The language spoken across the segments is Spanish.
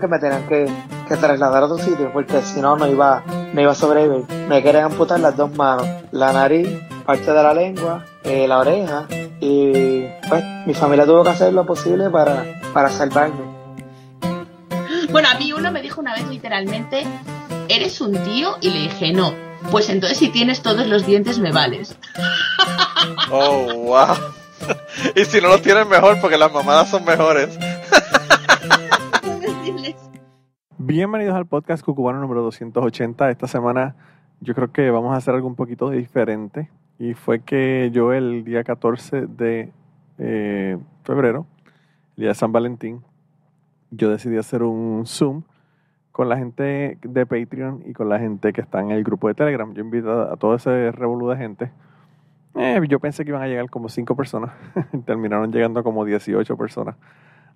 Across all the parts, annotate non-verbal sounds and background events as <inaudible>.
que me tenían que, que trasladar a otro sitio porque si no, no iba, no iba a sobrevivir. Me querían amputar las dos manos, la nariz, parte de la lengua, eh, la oreja y pues mi familia tuvo que hacer lo posible para, para salvarme. Bueno, a mí uno me dijo una vez literalmente, ¿eres un tío? Y le dije, no. Pues entonces si tienes todos los dientes me vales. Oh, wow. <laughs> y si no los tienes mejor porque las mamadas son mejores. Bienvenidos al podcast Cucubano número 280. Esta semana yo creo que vamos a hacer algo un poquito diferente. Y fue que yo el día 14 de eh, febrero, el día de San Valentín, yo decidí hacer un Zoom con la gente de Patreon y con la gente que está en el grupo de Telegram. Yo invito a todo ese revolú de gente. Eh, yo pensé que iban a llegar como 5 personas. <laughs> Terminaron llegando como 18 personas.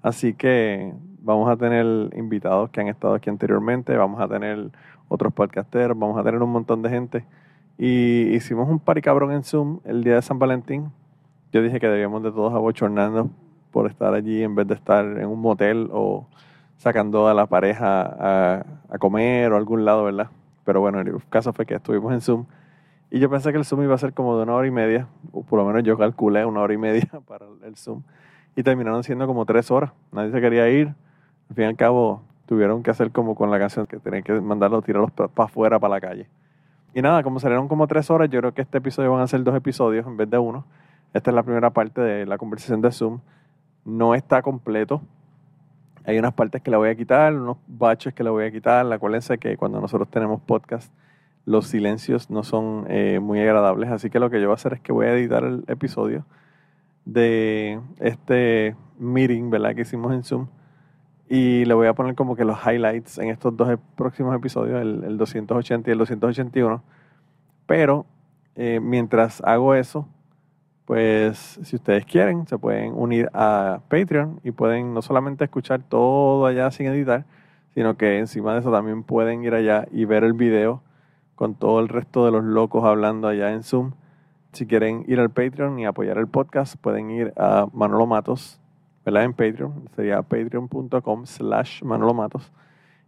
Así que vamos a tener invitados que han estado aquí anteriormente. Vamos a tener otros podcasteros. Vamos a tener un montón de gente. Y hicimos un party cabrón en Zoom el día de San Valentín. Yo dije que debíamos de todos abochornarnos por estar allí en vez de estar en un motel o sacando a la pareja a, comer o a algún lado, ¿verdad? Pero bueno, el caso fue que estuvimos en Zoom y yo pensé que el Zoom iba a ser como de una hora y media, o por lo menos yo calculé una hora y media <laughs> para el Zoom, y terminaron siendo como tres horas. Nadie se quería ir. Al fin y al cabo, tuvieron que hacer como con la canción, que tenían que mandarlos, tirarlos para afuera, para la calle. Y nada, como salieron como tres horas, yo creo que este episodio van a ser dos episodios en vez de uno. Esta es la primera parte de la conversación de Zoom. No está completo, hay unas partes que le voy a quitar, unos baches que le voy a quitar. Acuérdense que cuando nosotros tenemos podcast, los silencios no son eh, muy agradables. Así que lo que yo voy a hacer es que voy a editar el episodio de este meeting, ¿verdad? Que hicimos en Zoom. Y le voy a poner como que los highlights en estos dos próximos episodios, el, 280 y el 281. Pero eh, mientras hago eso, pues si ustedes quieren, se pueden unir a Patreon y pueden no solamente escuchar todo allá sin editar, sino que encima de eso también pueden ir allá y ver el video con todo el resto de los locos hablando allá en Zoom. Si quieren ir al Patreon y apoyar el podcast, pueden ir a Manolo Matos, ¿verdad? En Patreon, sería patreon.com slash Manolo Matos.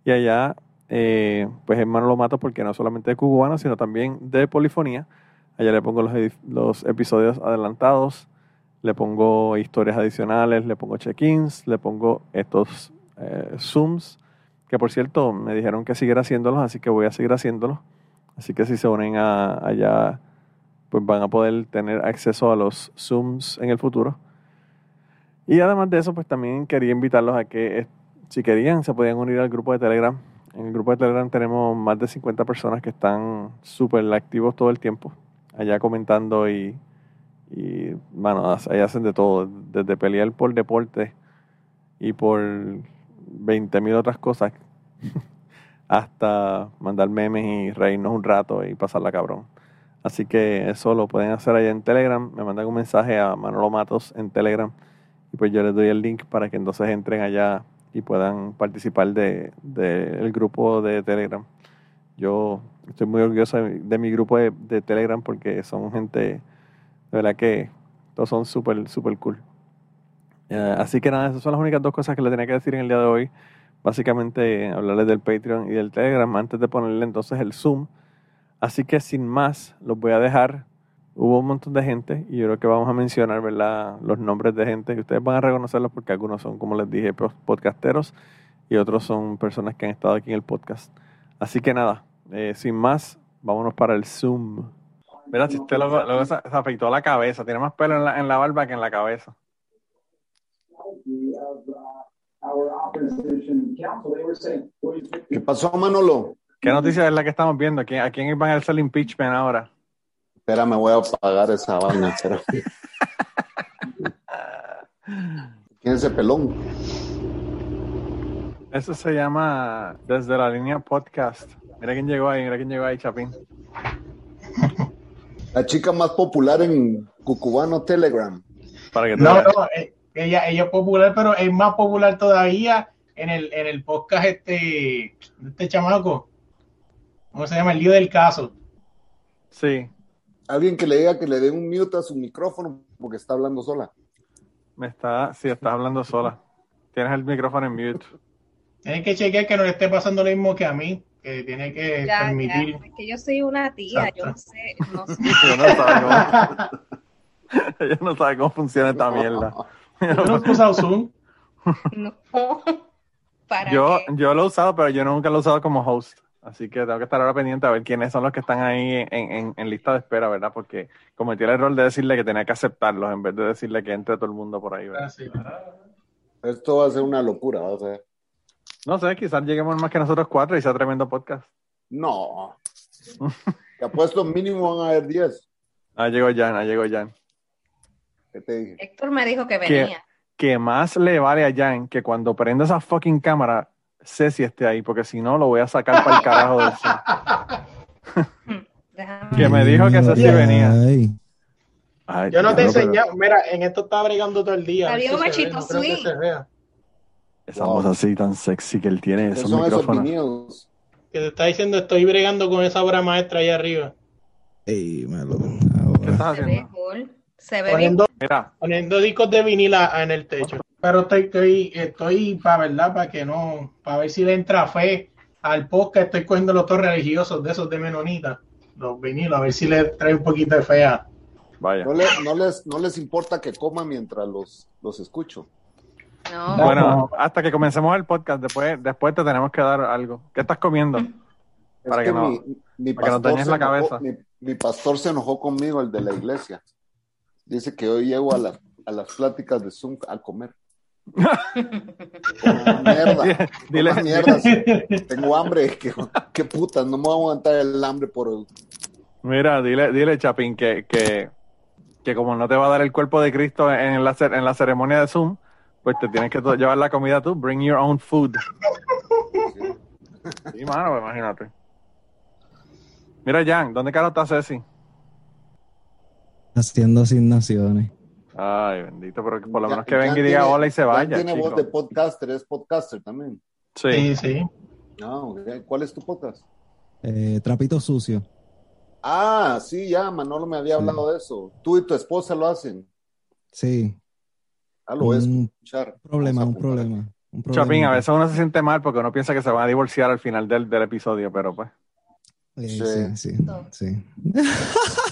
Y allá, eh, pues es Manolo Matos porque no solamente de cubano, sino también de polifonía Allá le pongo los, episodios adelantados, le pongo historias adicionales, le pongo check-ins, le pongo estos eh, zooms, que por cierto me dijeron que siguiera haciéndolos, así que voy a seguir haciéndolos. Así que si se unen a, allá, pues van a poder tener acceso a los zooms en el futuro. Y además de eso, pues también quería invitarlos a que, eh, si querían, se podían unir al grupo de Telegram. En el grupo de Telegram tenemos más de 50 personas que están súper activos todo el tiempo allá comentando y, y bueno, ahí hacen de todo, desde pelear por deporte y por 20.000 otras cosas, <laughs> hasta mandar memes y reírnos un rato y pasarla cabrón. Así que eso lo pueden hacer allá en Telegram. Me mandan un mensaje a Manolo Matos en Telegram y pues yo les doy el link para que entonces entren allá y puedan participar del de, el grupo de Telegram. Yo estoy muy orgulloso de, mi grupo de, Telegram porque son gente, de verdad que todos son súper, súper cool. Eh, así que nada, esas son las únicas dos cosas que le tenía que decir en el día de hoy. Básicamente hablarles del Patreon y del Telegram antes de ponerle entonces el Zoom. Así que sin más, los voy a dejar. Hubo un montón de gente y yo creo que vamos a mencionar ¿verdad? los nombres de gente y ustedes van a reconocerlos porque algunos son, como les dije, podcasteros y otros son personas que han estado aquí en el podcast. Así que nada, eh, sin más, vámonos para el Zoom. Mira, si usted luego, se, afeitó la cabeza, tiene más pelo en la, en la barba que en la cabeza. ¿Qué pasó, Manolo? ¿Qué noticia es la que estamos viendo? ¿A quién, a quién van a hacer el impeachment ahora? Espera, me voy a apagar esa vaina. ¿Quién es ese pelón? Eso se llama Desde la Línea Podcast. Mira quién llegó ahí, mira quién llegó ahí, Chapín. La chica más popular en Cucubano Telegram. Para que no, no, eh, ella, ella es popular, pero es más popular todavía en el, en el podcast este, este chamaco. ¿Cómo se llama? El lío del caso. Sí. Alguien que le diga que le dé un mute a su micrófono porque está hablando sola. Me está, sí, estás hablando sola. Tienes el micrófono en mute. Tienes que chequear que no le esté pasando lo mismo que a mí, que tiene que Ya, permitir. ya, es que yo soy una tía, yo no sé, no sé. Ella no sabe cómo, <laughs> ella no sabe cómo funciona esta mierda. Yo no he usado Zoom. <laughs> No. ¿Para Yo, qué? yo lo he usado, pero yo nunca lo he usado como host. Así que tengo que estar ahora pendiente a ver quiénes son los que están ahí en, en- en lista de espera, ¿verdad? Porque cometí el error de decirle que tenía que aceptarlos en vez de decirle que entre todo el mundo por ahí, ¿verdad? Ah, sí. Esto va a ser una locura, vas a ver. No sé, quizás lleguemos más que nosotros cuatro y sea tremendo podcast. No. Te apuesto mínimo van a haber 10. Ah, llegó Jan, ah, llegó Jan. ¿Qué te dije? Héctor me dijo que venía. Que más le vale a Jan que cuando prenda esa fucking cámara, Ceci esté ahí, porque si no lo voy a sacar para el carajo del Zoom. <laughs> Déjame Que me dijo que Ceci venía. Ay, Ay, Yo no te he enseñado. Mira, en esto estaba bregando todo el día. Adiós, si se ve, machito no. Esa voz así tan sexy que él tiene, ¿Qué esos son esos micrófonos. Que te está diciendo, estoy bregando con esa obra maestra ahí arriba. ey, Melo. ¿Qué Ahora. estás Se ve haciendo? cool. Se ve bien. Poniendo, Mira, poniendo discos de vinila en el techo. Pero estoy, estoy, estoy para verdad, para que no, para ver si le entra fe al podcast. Estoy cogiendo los dos religiosos de esos de Menonita, los vinilos, a ver si le trae un poquito de fe a. vaya. No, le- no les, no les importa que coman mientras los, los escucho. No. Bueno, hasta que comencemos el podcast, después, después te tenemos que dar algo. ¿Qué estás comiendo? Es Para que, que no- mi, mi para que no dañes la enojó- cabeza. mi, mi pastor se enojó conmigo, el de la iglesia. Dice que hoy llego a, la- a las pláticas de Zoom a comer. Mierda. <laughs> Dile, mierda. Tengo hambre. ¿Qué, qué putas? No me voy a aguantar el hambre por... Mira, dile, dile, Chapín, que, que, que como no te va a dar el cuerpo de Cristo en la, en la ceremonia de Zoom, pues te tienes que llevar la comida tú. Bring your own food. Sí, mano, pues, imagínate. Mira, Jan, ¿dónde carajo está Ceci? Haciendo asignaciones. Ay, bendito, pero que por lo Ya- menos que venga y diga tiene- hola y se ya vaya, tiene chico. voz de podcaster, es podcaster también. Sí. Sí, sí. Ah, ok. ¿Cuál es tu podcast? Eh, trapito sucio. Ah, sí, ya, Manolo me había hablado de eso. Tú y tu esposa lo hacen. Sí, Ah, lo a Un problema, un problema. Un problema. Chapín, a veces uno se siente mal porque uno piensa que se van a divorciar al final del, del episodio, pero pues. Eh, Sí. sí, sí, sí. <laughs>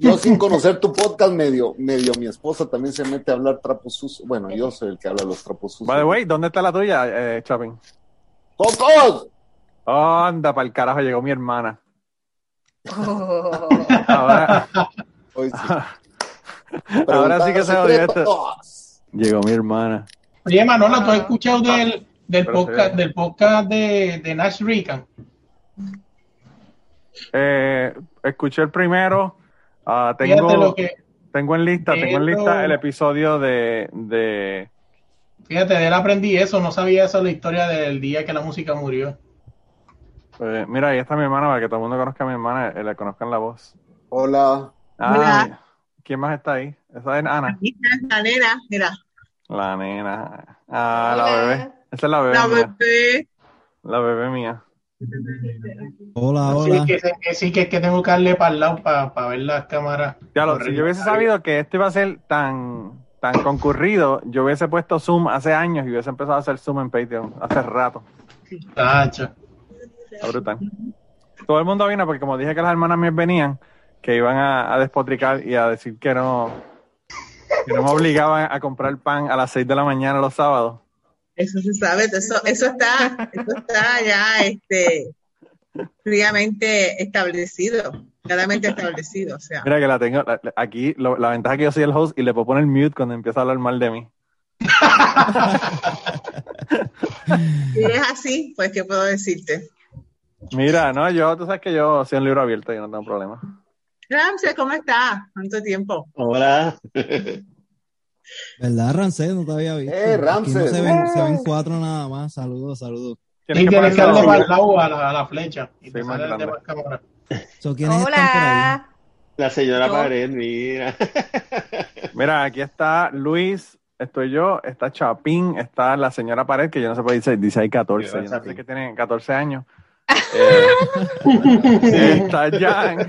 Yo sin conocer tu podcast medio, medio mi esposa también se mete a hablar trapos sucios. Bueno, yo soy el que habla los trapos sucios. By the way, ¿dónde está la tuya, eh, Chapín? ¡Cocos! Anda, para el carajo, llegó mi hermana. Oh. Ahora, Hoy sí. <laughs> ahora sí que se odia esto. Llegó mi hermana. Oye, Manolo, ¿tú has escuchado del, del Pero podcast, sí. del podcast de, de Nash Rican? Eh, escuché el primero. Ah, Fíjate tengo, lo que, tengo en lista, tengo en lista el episodio de, de fíjate, de él aprendí eso, no sabía eso, la historia del día que la música murió. eh, mira, ahí está mi hermana, para que todo el mundo conozca a mi hermana, eh, le conozcan la voz. Hola. Ah, Hola. ¿Quién más está ahí? Esa es Ana. Aquí está la nena, mira, La nena. Ah, la bebé. Esa es la bebé la mía. bebé. La bebé mía. Hola, hola. que, que sí que es que tengo que darle para el lado para ver las cámaras. Ya lo, si yo hubiese sabido que esto iba a ser tan, tan concurrido, yo hubiese puesto Zoom hace años y hubiese empezado a hacer Zoom en Patreon hace rato. Tacho. Está brutal. Todo el mundo vino porque como dije que las hermanas mías venían, que iban a, a despotricar y a decir que no, que no me obligaban a comprar pan a las 6 de la mañana los sábados. Eso se sabe, eso, eso está, eso está ya este fríamente establecido, claramente establecido. O sea, Mira que la tengo, la- aquí lo- la ventaja es que yo soy el host y le puedo poner mute cuando empieza a hablar mal de mí. <laughs> si eres así, pues qué puedo decirte. Mira, no, yo, tú sabes que yo soy un libro abierto y no tengo problema. Ramsey, ¿cómo estás? ¿Cuánto tiempo? Hola. ¿Verdad, Ramsey? No te había visto. Eh, no se ven, se ven cuatro nada más. Saludos, saludos. Y tienes que darle para el lado a la, a la flecha. Y Sí, te sale de más cámara. So, ¿Quiénes están por ahí? Hola. La señora Yo. Pared, mira. <laughs> Mira, aquí está Luis, estoy yo, está Chapín, está la señora Pared, que yo no sé por qué dice, dice ahí 14. Mira, Yo no sé que tiene 14 años. Eh, Está Jan.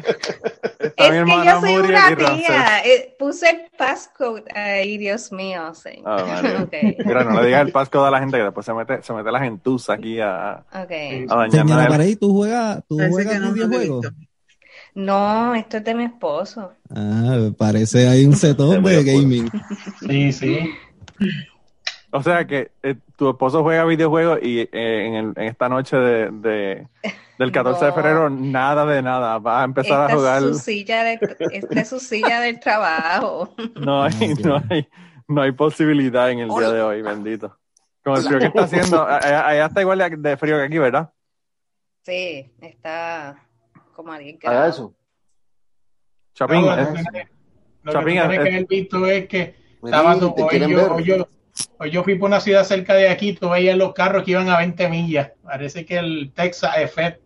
Está Es mi que yo soy Muriel una tía. Eh, puse el passcode ahí, Dios mío. Sí. Ah, vale. Ok. Mira, no le digas el pasco a la gente que después se mete, se mete la gentuza aquí a, a Ok. dañarnos Señora Paredes, ¿tú juegas, tú juegas no videojuegos? No, esto es de mi esposo. Ah, parece hay un voy de a gaming. Sí, sí. O sea que eh, tu esposo juega videojuegos y eh, en, el- en esta noche de, de- del 14 de febrero nada de nada. Va a empezar Esta a jugar. es su silla de, esta es su silla del trabajo. <laughs> No hay, no hay, no hay posibilidad en el día de hoy, bendito. Con el frío que está haciendo, a- <laughs> a- allá está igual de- de frío que aquí, ¿verdad? Sí, está como a 10 Haga eso. Chapín, No, lo eh, que tiene- lo que eh, que haber visto es que estaba di, tu- quieren yo, fui por una ciudad cerca de aquí, tú veías los carros que iban a 20 millas. Parece que el Texas Effect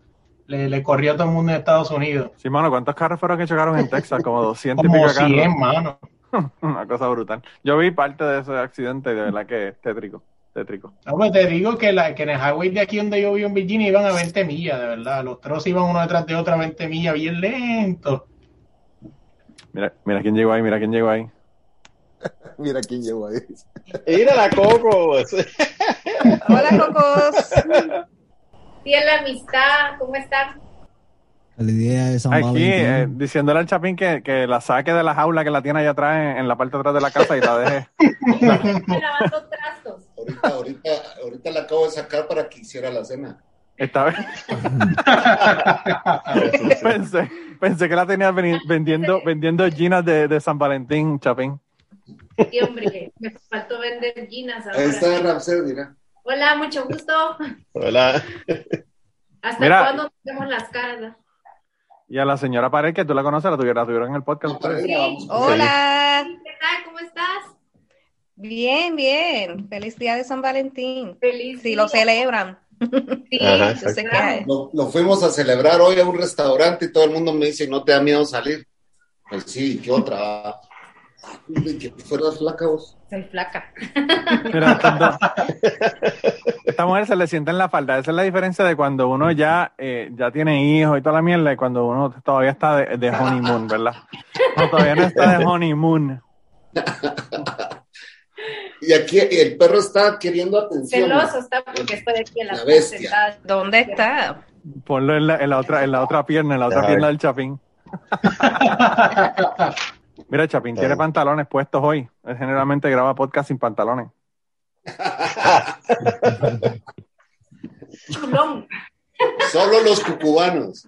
le, le corrió a todo el mundo en Estados Unidos. sí, mano, ¿cuántos carros fueron que chocaron en Texas? Como 200 y Como pico de carros. 100, mano. <laughs> Una cosa brutal. Yo vi parte de ese accidente y de verdad que es tétrico. Tétrico. No, pues te digo que, la, que en el highway de aquí donde yo vivo en Virginia iban a 20 millas, de verdad. Los troces iban uno detrás de otro a 20 millas, bien lento. Mira, mira quién llegó ahí, mira quién llegó ahí. <laughs> Mira quién llegó ahí. Mira la Coco. <laughs> Hola, Cocos. Fiel la amistad, ¿cómo están? El día de San Aquí, Valentín. eh, diciéndole al Chapín que, que la saque de la jaula que la tiene allá atrás en, en la parte de atrás de la casa y la deje. <laughs> Lavando trastos. Ahorita, ahorita, ahorita la acabo de sacar para que hiciera la cena. Esta vez pensé, pensé que la tenía veni- vendiendo, vendiendo ginas de, de San Valentín, Chapín. Y hombre, me faltó vender ginas Ahí está ahora. Ramsés, mira. Hola, mucho gusto. Hola. ¿Hasta Mira. cuándo nos vemos las caras? Y a la señora Pared, que tú la conoces, la tuvieron, la tuvieron en el podcast. Sí. Hola. ¿Qué tal? ¿Cómo estás? Bien, bien. Feliz día de San Valentín. Feliz Si lo celebran. Sí, Ajá, Yo sé que hay. Lo, lo fuimos a celebrar hoy a un restaurante y todo el mundo me dice, ¿no te da miedo salir? Pues sí, ¿qué otra? Que fueras flaca vos. Soy flaca. Mira, esta mujer se le sienta en la falda. Esa es la diferencia de cuando uno ya, eh, ya tiene hijos y toda la mierda y cuando uno todavía está de, de honeymoon, ¿verdad? No, todavía no está de honeymoon. Y aquí el perro está queriendo atención. Celoso está porque estoy aquí en la, La bestia. sentada. ¿Dónde está? Ponlo en la, en la otra, en la otra pierna, en la otra pierna del Chapín. <laughs> Mira, Chapín tiene pantalones puestos hoy. Él generalmente graba podcast sin pantalones. Solo los cucubanos.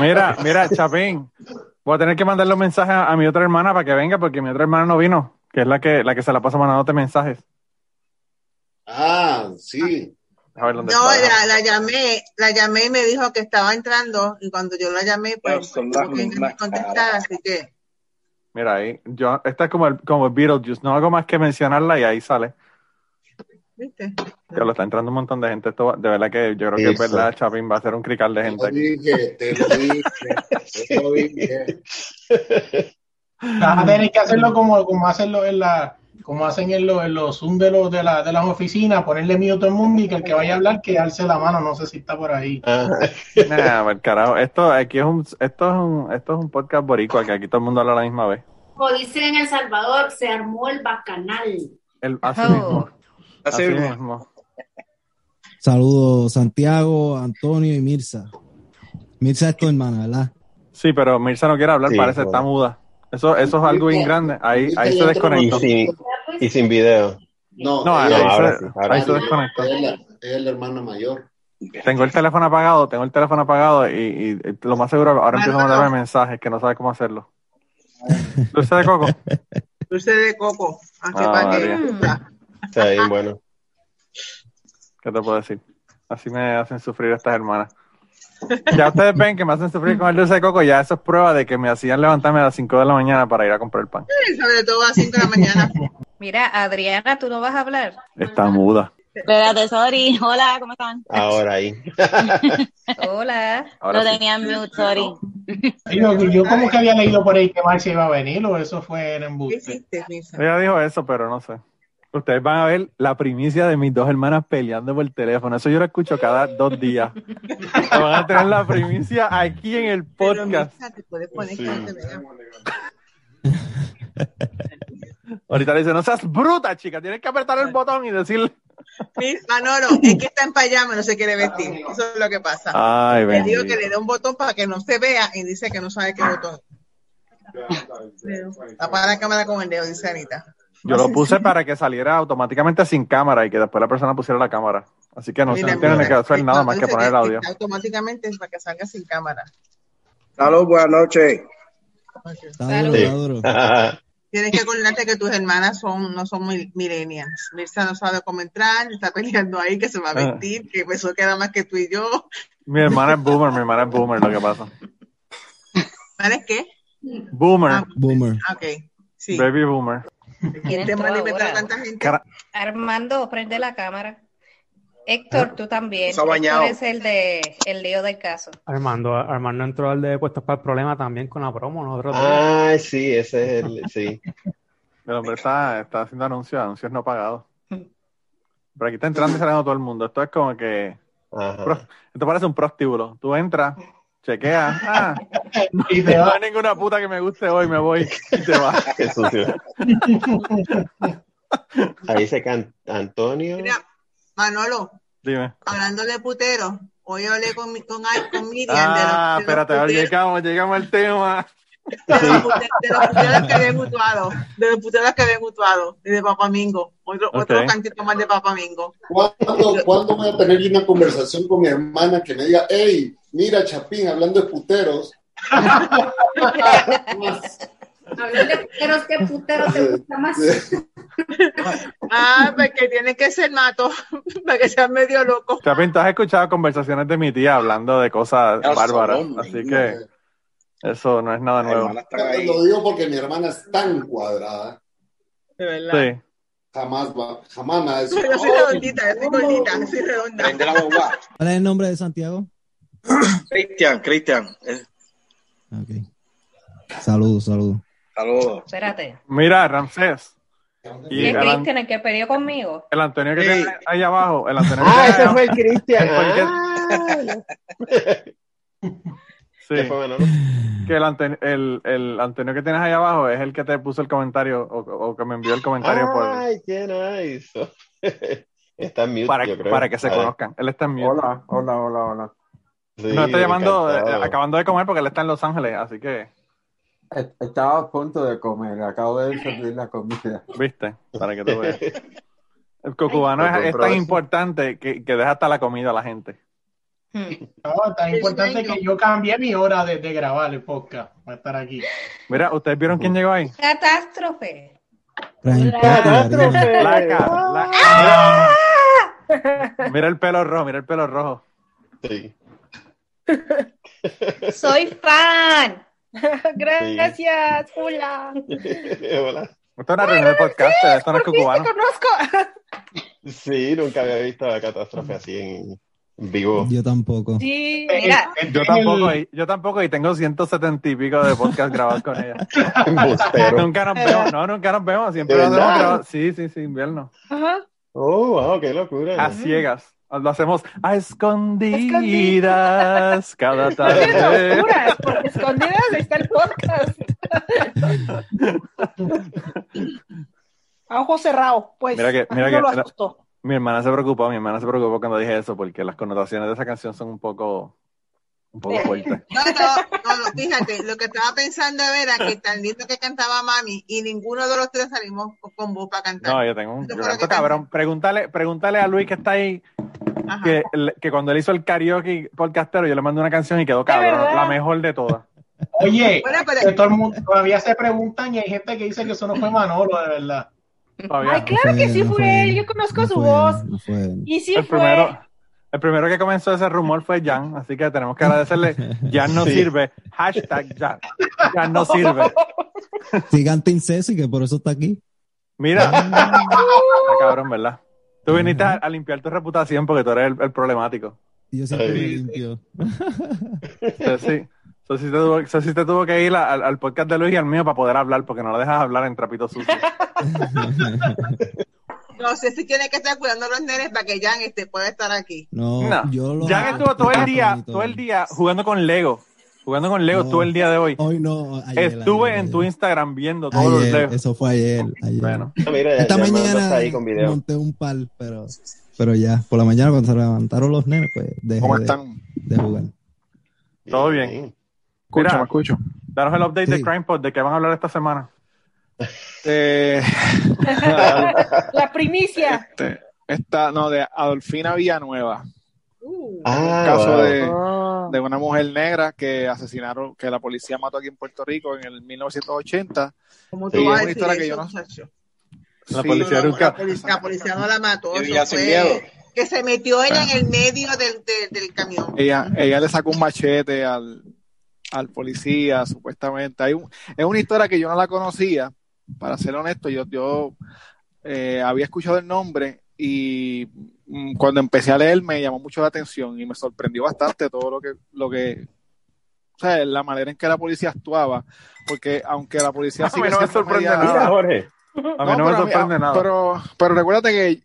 Mira, mira, Chapín. Voy a tener que mandarle un mensaje a, a mi otra hermana para que venga, porque mi otra hermana no vino, que es la que, la que se la pasa mandándote mensajes. Ah, sí. A ver dónde No, está. la, la llamé, la llamé y me dijo que estaba entrando y cuando yo la llamé, pues que mismas contestar, así que Mira ahí. Yo, esta es como el, como el Beetlejuice. No hago más que mencionarla y ahí sale. ¿viste? Que lo está entrando un montón de gente. Esto, va- de verdad que yo creo que es verdad, Chapín va a ser un crical de Te gente lo aquí. dije, te lo dije, te lo dije. Vas a tener que hacerlo como, como hacerlo en la, como hacen en, los- en los Zoom de, los, de, la, de las oficinas, ponerle miedo a todo el mundo y que el que vaya a hablar que alce la mano, no sé si está por ahí. Ajá. <laughs> Nah, pues, carajo. Esto aquí es un, esto es un, esto es un podcast boricua que aquí todo el mundo habla a la misma vez. Como dicen en El Salvador, se armó el bacanal. El, así Oh. mismo. Así Así mismo. mismo. Saludos, Santiago, Antonio y Mirza. Mirza es tu hermana, ¿verdad? Sí, pero Mirza no quiere hablar, Sí, parece está muda. Eso, eso es algo bien grande. Ahí, ahí se desconectó. sin, y sin video. No, No, ella, ahora sí, ahí sí. se desconectó. ella es la, ella es la hermana mayor. Tengo el teléfono apagado, tengo el teléfono apagado y, y lo más seguro ahora empiezo a mandarme mensajes que no sabe cómo hacerlo. ¿Dulce de coco? <laughs> Dulce de coco. Así Ah, para que. Está bien, bueno. ¿Qué te puedo decir? Así me hacen sufrir estas hermanas. Ya ustedes ven que me hacen sufrir con el dulce de coco, ya eso es prueba de que me hacían levantarme a las 5 de la mañana para ir a comprar el pan. Sobre todo a las 5 de la mañana. Mira, Adriana, ¿tú no vas a hablar? Está muda. Espérate, sorry. Hola, ¿cómo están? Ahora ahí. <laughs> Hola. Ahora Lo tenía en mute, sorry. Yo, yo como que había leído por ahí que Marcia iba a venir o eso fue en ¿Qué embuste. Ella dijo eso, pero no sé. Ustedes van a ver la primicia de mis dos hermanas peleando por teléfono. Eso yo lo escucho cada dos días. Van a tener la primicia aquí en el Pero podcast. Mirza, te puedes poner Sí. <laughs> que no te vea. Ahorita le dice, no seas bruta, chica. Tienes que apretar el botón y decirle. Miss Manolo, <laughs> es que está en pijama, no se quiere vestir. Eso es lo que pasa. Ay, le digo que le dé un botón para que no se vea y dice que no sabe qué botón. Apaga la cámara con el dedo, dice Anita. Yo lo puse para que saliera automáticamente sin cámara y que después la persona pusiera la cámara. Así que no se Mira, tiene mira, que hacer nada más que poner el audio. automáticamente es para que salga sin cámara. Salud, buenas noches. Está duro. <laughs> Tienes que acordarte que tus hermanas son, no son mil- millennials. Mirza no sabe cómo entrar, está peleando ahí que se va a Ah. vestir, que eso queda más que tú y yo. Mi hermana es boomer, mi hermana es boomer, lo que pasa. ¿Sabes qué? Boomer. Boomer. Ah, Ok, sí. Baby boomer. ¿Quién te manda a inventar tanta gente? Cara- Armando, prende la cámara. Héctor, tú también. Se ha bañado. Héctor es el de el lío del caso. Armando, Armando entró al de puestos para el problema también con la promo, nosotros Ay, sí, ese es el. Sí. <laughs> El hombre está, está haciendo anuncios, anuncios no pagados. Pero aquí está entrando y saliendo todo el mundo. Esto es como que. pro- esto parece un prostíbulo. Tú entras, chequeas. Ah, <laughs> no, Y te no hay ninguna puta que me guste hoy, me voy y te vas. <laughs> Qué sucio. Ahí dice que An- Antonio. Mira, Manolo, Dime. hablando de putero, hoy hablé con, mi- con, con Miriam Ah, de los, de los espérate, ahora puteros, llegamos, llegamos al tema. de los de los puteros que habían mutuado, de los puteros que habían mutuado, y de Papamingo, otro, otro cantito más de Papamingo. ¿Cuándo, ¿Cuándo voy a tener una conversación con mi hermana que me diga, hey, mira, Chapín, hablando de puteros? <laughs> Hablando de puteros, ¿qué putero te gusta más? Ah, porque tiene que ser mato, para que sea medio loco. Chapín, tú has escuchado conversaciones de mi tía hablando de cosas bárbaras. Así que eso no es nada nuevo. Lo digo porque mi hermana es tan cuadrada. De verdad. Sí. Jamás va, jamás me ha Yo soy redondita, yo soy gordita, yo soy redonda. ¿Cuál es el nombre de Santiago? Cristian, Cristian. eh, Saludos, saludos. Saludos. Espérate. Mira, Ramsés. Y ¿Y es el, An- Cristian el que peleó conmigo? el Antonio que tiene ahí abajo. El Antonio que Ah, ese fue el Cristian. que- <laughs> Sí. Que el, Antonio, el, el Antonio que tienes ahí abajo es el que te puso el comentario o, o que me envió el comentario por, Ay, qué nice. <laughs> Está en mute, para, yo creo. para que se A ver. conozcan. Él está en mute. Hola, hola, hola, hola. Sí, Nos está llamando, eh, acabando de comer porque él está en Los Ángeles, así que, Estaba a punto de comer, acabo de servir la comida. <laughs> viste, para que tú <laughs> veas. El cocubano es, es tan importante que, que deja hasta la comida a la gente. No, tan importante que yo cambié mi hora de, de grabar el podcast para estar aquí. Mira, ¿ustedes vieron quién llegó ahí? Catástrofe. La cara, la- mira, mira el pelo rojo, mira el pelo rojo. Sí. Soy fan. <laughs> Gracias, hola. <laughs> Hola. Esto es una reunión de podcast, esto no es cocubano. conozco. <laughs> Sí, nunca había visto la catástrofe así en vivo. Yo tampoco. Sí, mira. Yo tampoco, y- yo tampoco, y tengo 170 y pico de podcast grabados con ella. Nunca nos vemos, no, nunca nos vemos, siempre ¿De lo hacemos verdad? grabado. Sí, sí, sí, invierno. Ajá. Oh, wow, qué locura. A ciegas. Lo hacemos a escondidas cada tarde. porque escondidas está el podcast. A ojo cerrado, pues. Mira que, mira no que lo la- asustó. mi hermana se preocupó, mi hermana se preocupó cuando dije eso, porque las connotaciones de esa canción son un poco, un poco <laughs> fuertes. No, no, no, no, fíjate, lo que estaba pensando era que tan lindo que cantaba Mami y ninguno de los tres salimos con- voz para cantar. No, yo tengo un yo canto cabrón. Pregúntale, pregúntale a Luis que está ahí, que, que cuando él hizo el karaoke podcastero, yo le mandé una canción y quedó cabrón, la mejor de todas. Oye, Bueno, pero- que todo el mundo todavía se preguntan y hay gente que dice que eso no fue Manolo, de verdad. Ay, claro que sí fue él, yo conozco su voz. Y sí el fue. primero, el primero que comenzó ese rumor fue Jan, así que tenemos que agradecerle. Jan no <laughs> Sí. sirve. Hashtag Jan. Jan no sirve. <laughs> Sigan Team Ceci, que por eso está aquí. Mira, está <laughs> cabrón, ¿verdad? Tú viniste a, a limpiar tu reputación porque tú eres el, el problemático. Y yo siempre me Ay. limpio. Sí. So, sí te tuvo, so, sí te tuvo que ir a- al, al podcast de Luis y al mío para poder hablar porque no lo dejas hablar en trapito sucio. No sé si tiene que estar cuidando a los nenes para que Jan este, pueda estar aquí. No, No. yo lo Jan estuvo todo el día, todo el día jugando con Lego. Jugando con Lego No. todo el día de hoy. Hoy no, ayer, Estuve ayer, en tu Instagram viendo todos los Legos. eso fue ayer, ayer. Bueno. Ah, mira, Esta mañana está ahí con video. monté un par, pero, pero ya, por la mañana cuando se levantaron los nenes, pues dejé ¿Cómo de, están? de jugar. Todo bien. Escucho, Mira, me escucho. Danos el update de Sí. Crime Pod, de qué van a hablar esta semana. Eh, <laughs> La primicia. este, esta, no, de Adolfina Villanueva. Ah, un caso wow. de, Oh. de una mujer negra que asesinaron, que la policía mató aquí en Puerto Rico en el 1980. Como Sí, tú vas es a una historia que yo no- muchacho? La Sí, policía No, la, policía, la policía no la mató. Sin fue miedo. Que se metió ella en el medio del, del, del camión. Ella, ella le sacó un machete al, al policía, supuestamente. Hay un- es una historia que yo no la conocía, para ser honesto, yo, yo eh, había escuchado el nombre y mm, cuando empecé a leer me llamó mucho la atención y me sorprendió bastante todo lo que, lo que, o sea, la manera en que la policía actuaba, porque aunque la policía A mí no me sorprende media- Mira, Jorge. A mí No, no, me mí- sorprende nada. Pero, pero recuérdate que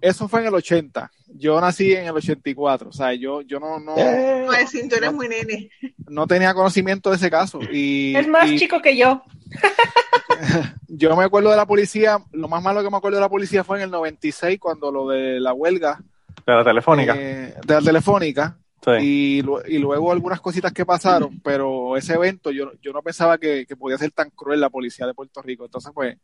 eso fue en el 80. Yo nací en el 84. O sea, yo, yo no, no, Eh, No, muy nene. no tenía conocimiento de ese caso. Y, Es más y chico que yo. <laughs> <laughs> yo me acuerdo de la policía. Lo más malo que me acuerdo de la policía fue en el 96, cuando lo de la huelga De la telefónica. eh, de la telefónica. Sí. Y, lu- y luego algunas cositas que pasaron, pero ese evento yo, yo no pensaba que, que podía ser tan cruel la policía de Puerto Rico. Entonces, pues,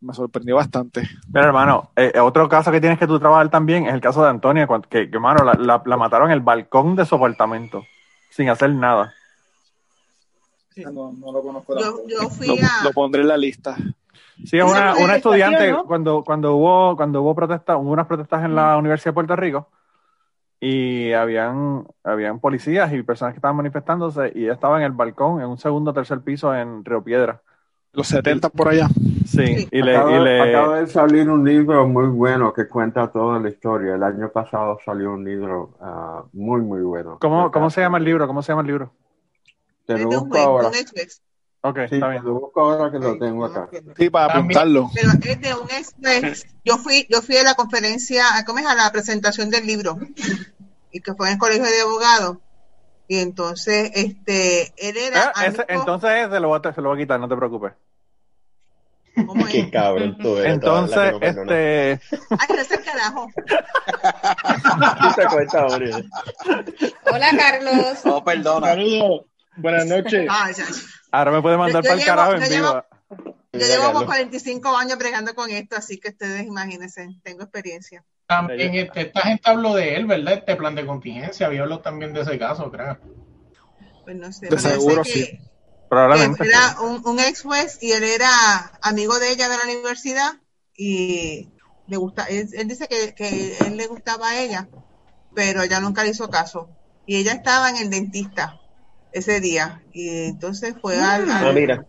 me sorprendió bastante. Mira, hermano, eh, otro caso que tienes que tú trabajar también es el caso de Antonia, que, que hermano, la, la- la mataron en el balcón de su apartamento, sin hacer nada. No, no lo conozco. Yo, tampoco. yo fui Lo, a. lo pondré en la lista. Sí, es una, una estudiante, ¿no? cuando, cuando hubo, cuando hubo protestas, hubo unas protestas en la Universidad de Puerto Rico, y habían, habían policías y personas que estaban manifestándose, y ella estaba en el balcón, en un segundo o tercer piso en Río Piedra. Los 70 por allá. Sí, y le, acaba, y le- acaba de salir un libro muy bueno que cuenta toda la historia. El año pasado salió un libro ah, muy, muy bueno. ¿cómo, ¿cómo se llama el libro? ¿Cómo se llama el libro? Te lo busco ahora. Ok, Sí, está bien. lo busco ahora que lo tengo acá. Sí, para apuntarlo. Pero es de un ex juez. Yo fui, yo fui a la conferencia, ¿cómo es? A la presentación del libro. Y que fue en el colegio de abogados. Y entonces, este, él era. Ah, ese- entonces ese lo voy, a, se lo voy a quitar, no te preocupes. ¿cómo es? Qué cabrón tú eres. Entonces, este, Ay, no es el carajo. <laughs> Sí se cuenta, hombre. Hola, Carlos. Oh, perdona. Saludos. Buenas noches. Ay, ya. ahora me puede mandar Yo- yo para el carajo en vivo. Yo Mira, llevo como Carlos. 45 años bregando con esto, así que ustedes imagínense, tengo experiencia. También este, esta gente habló de él, ¿verdad? Este plan de contingencia. Había hablado también de ese caso, creo. Pues no sé, De sé seguro, que- sí. Probablemente. era un, un ex juez y él era amigo de ella de la universidad y le gusta, él, él dice que, que él le gustaba a ella, pero ella nunca le hizo caso. Y ella estaba en el dentista ese día y entonces fue al, Ah, al- mira.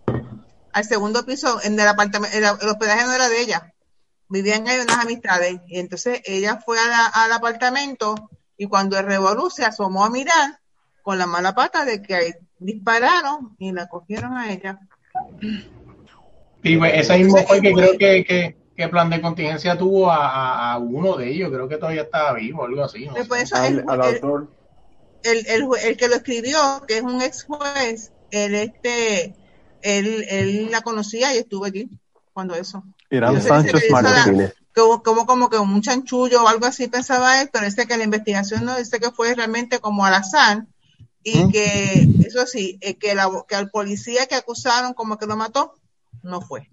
al segundo piso en el apartamento, el, el hospedaje no era de ella, vivían ahí unas amistades y entonces ella fue a la- al apartamento y cuando el revolú se asomó a mirar con la mala pata de que ahí dispararon y la cogieron a ella. Y pues, ese mismo fue que creo que, que, que plan de contingencia tuvo a, uno de ellos. Creo que todavía estaba vivo, algo así. ¿no? Después eso, Al, el, al el- autor. El, el el que lo escribió, que es un ex juez, él este, él, él la conocía y estuvo allí cuando eso. Irán Sánchez Martínez. como, como, como que un chanchullo o algo así pensaba él, pero dice que la investigación no dice que fue realmente como al azar y que, eso sí, eh, que, la, que al policía que acusaron como que lo mató, no fue.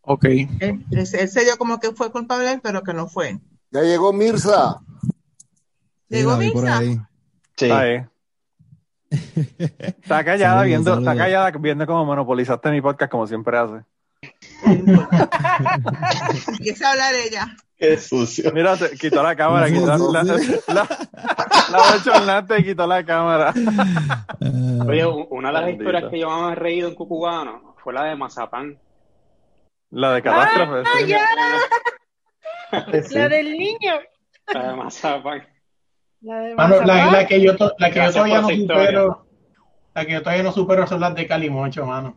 Ok. Él, él- él se dio como que fue culpable, pero que no fue. Ya llegó Mirza. Sí, ¿Llegó por Mirza? Sí. Ahí. Está <laughs> callada Saludos, viendo, está saludos. callada viendo cómo monopolizaste mi podcast como siempre hace. <laughs> Empieza a hablar ella. Qué sucio. Mira, te quitó la cámara, quitó la, la, la, la y quitó la cámara. Ah, Oye, una de las Bendito. historias que yo más he reído en Cucubano fue la de Mazapán. La de catástrofe. ¡Ah, sí. ya! <laughs> Sí. La del niño. La de Mazapán. La de Mano, la, que yo, la que yo todavía no supero, la que yo todavía no supero son las de Calimocho, mano.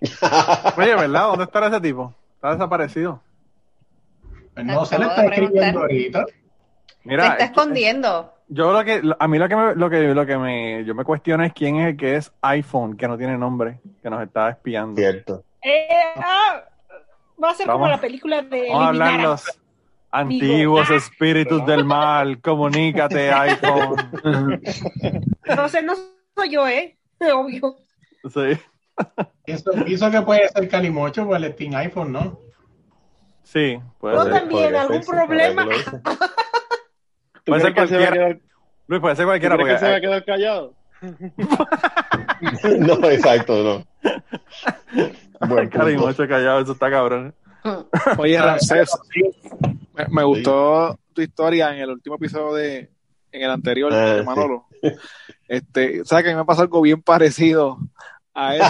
<laughs> Oye, ¿verdad? ¿Dónde estará ese tipo? Está desaparecido. No se le está escribiendo ahorita. Se está escondiendo. yo lo que, a mí lo que me, lo que, lo que me, yo me cuestiono es quién es el que es iPhone, que no tiene nombre, que nos está espiando. Cierto. Eh, ah, va a ser como la película de Vamos a hablar antiguos espíritus del <laughs> mal, comunícate iPhone. No sé, no soy yo, ¿eh? <laughs> Obvio. Sí, Pienso, pienso que puede ser Calimocho por el Steam iPhone, ¿no? sí, puede ser. también, algún problema. ¿Tú <laughs> Puede ser se cualquiera. quedar, Luis, puede ser ¿tú cualquiera crees que se va a porque quedar callado? No, exacto, no. Buen punto. Calimocho callado, eso está cabrón. Oye, Ramsés, me, me gustó tu historia en el último episodio de, en el anterior Ah, de sí. Manolo. <laughs> Este, ¿sabes que a mí me pasó algo bien parecido a eso?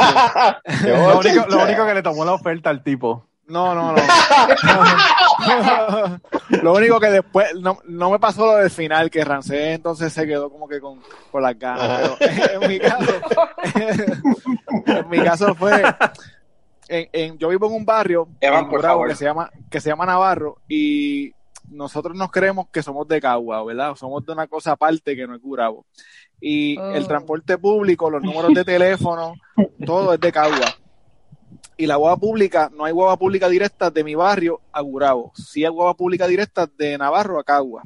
<laughs> Lo único, lo único que le tomó la oferta al tipo. No, no, no. <laughs> lo único que después, no, no me pasó lo del final, que Rancés entonces se quedó como que con, con las ganas. Pero en mi caso, en mi caso fue, en, en- yo vivo en un barrio Evan, en por Gurabo favor. que se llama, que se llama Navarro y nosotros nos creemos que somos de Cagua, ¿verdad? Somos de una cosa aparte que no es Gurabo. Y Oh. el transporte público, los números de teléfono, <laughs> todo es de Cagua. Y la guagua pública, no hay guagua pública directa de mi barrio a Gurabo. Sí hay guagua pública directa de Navarro a Cagua.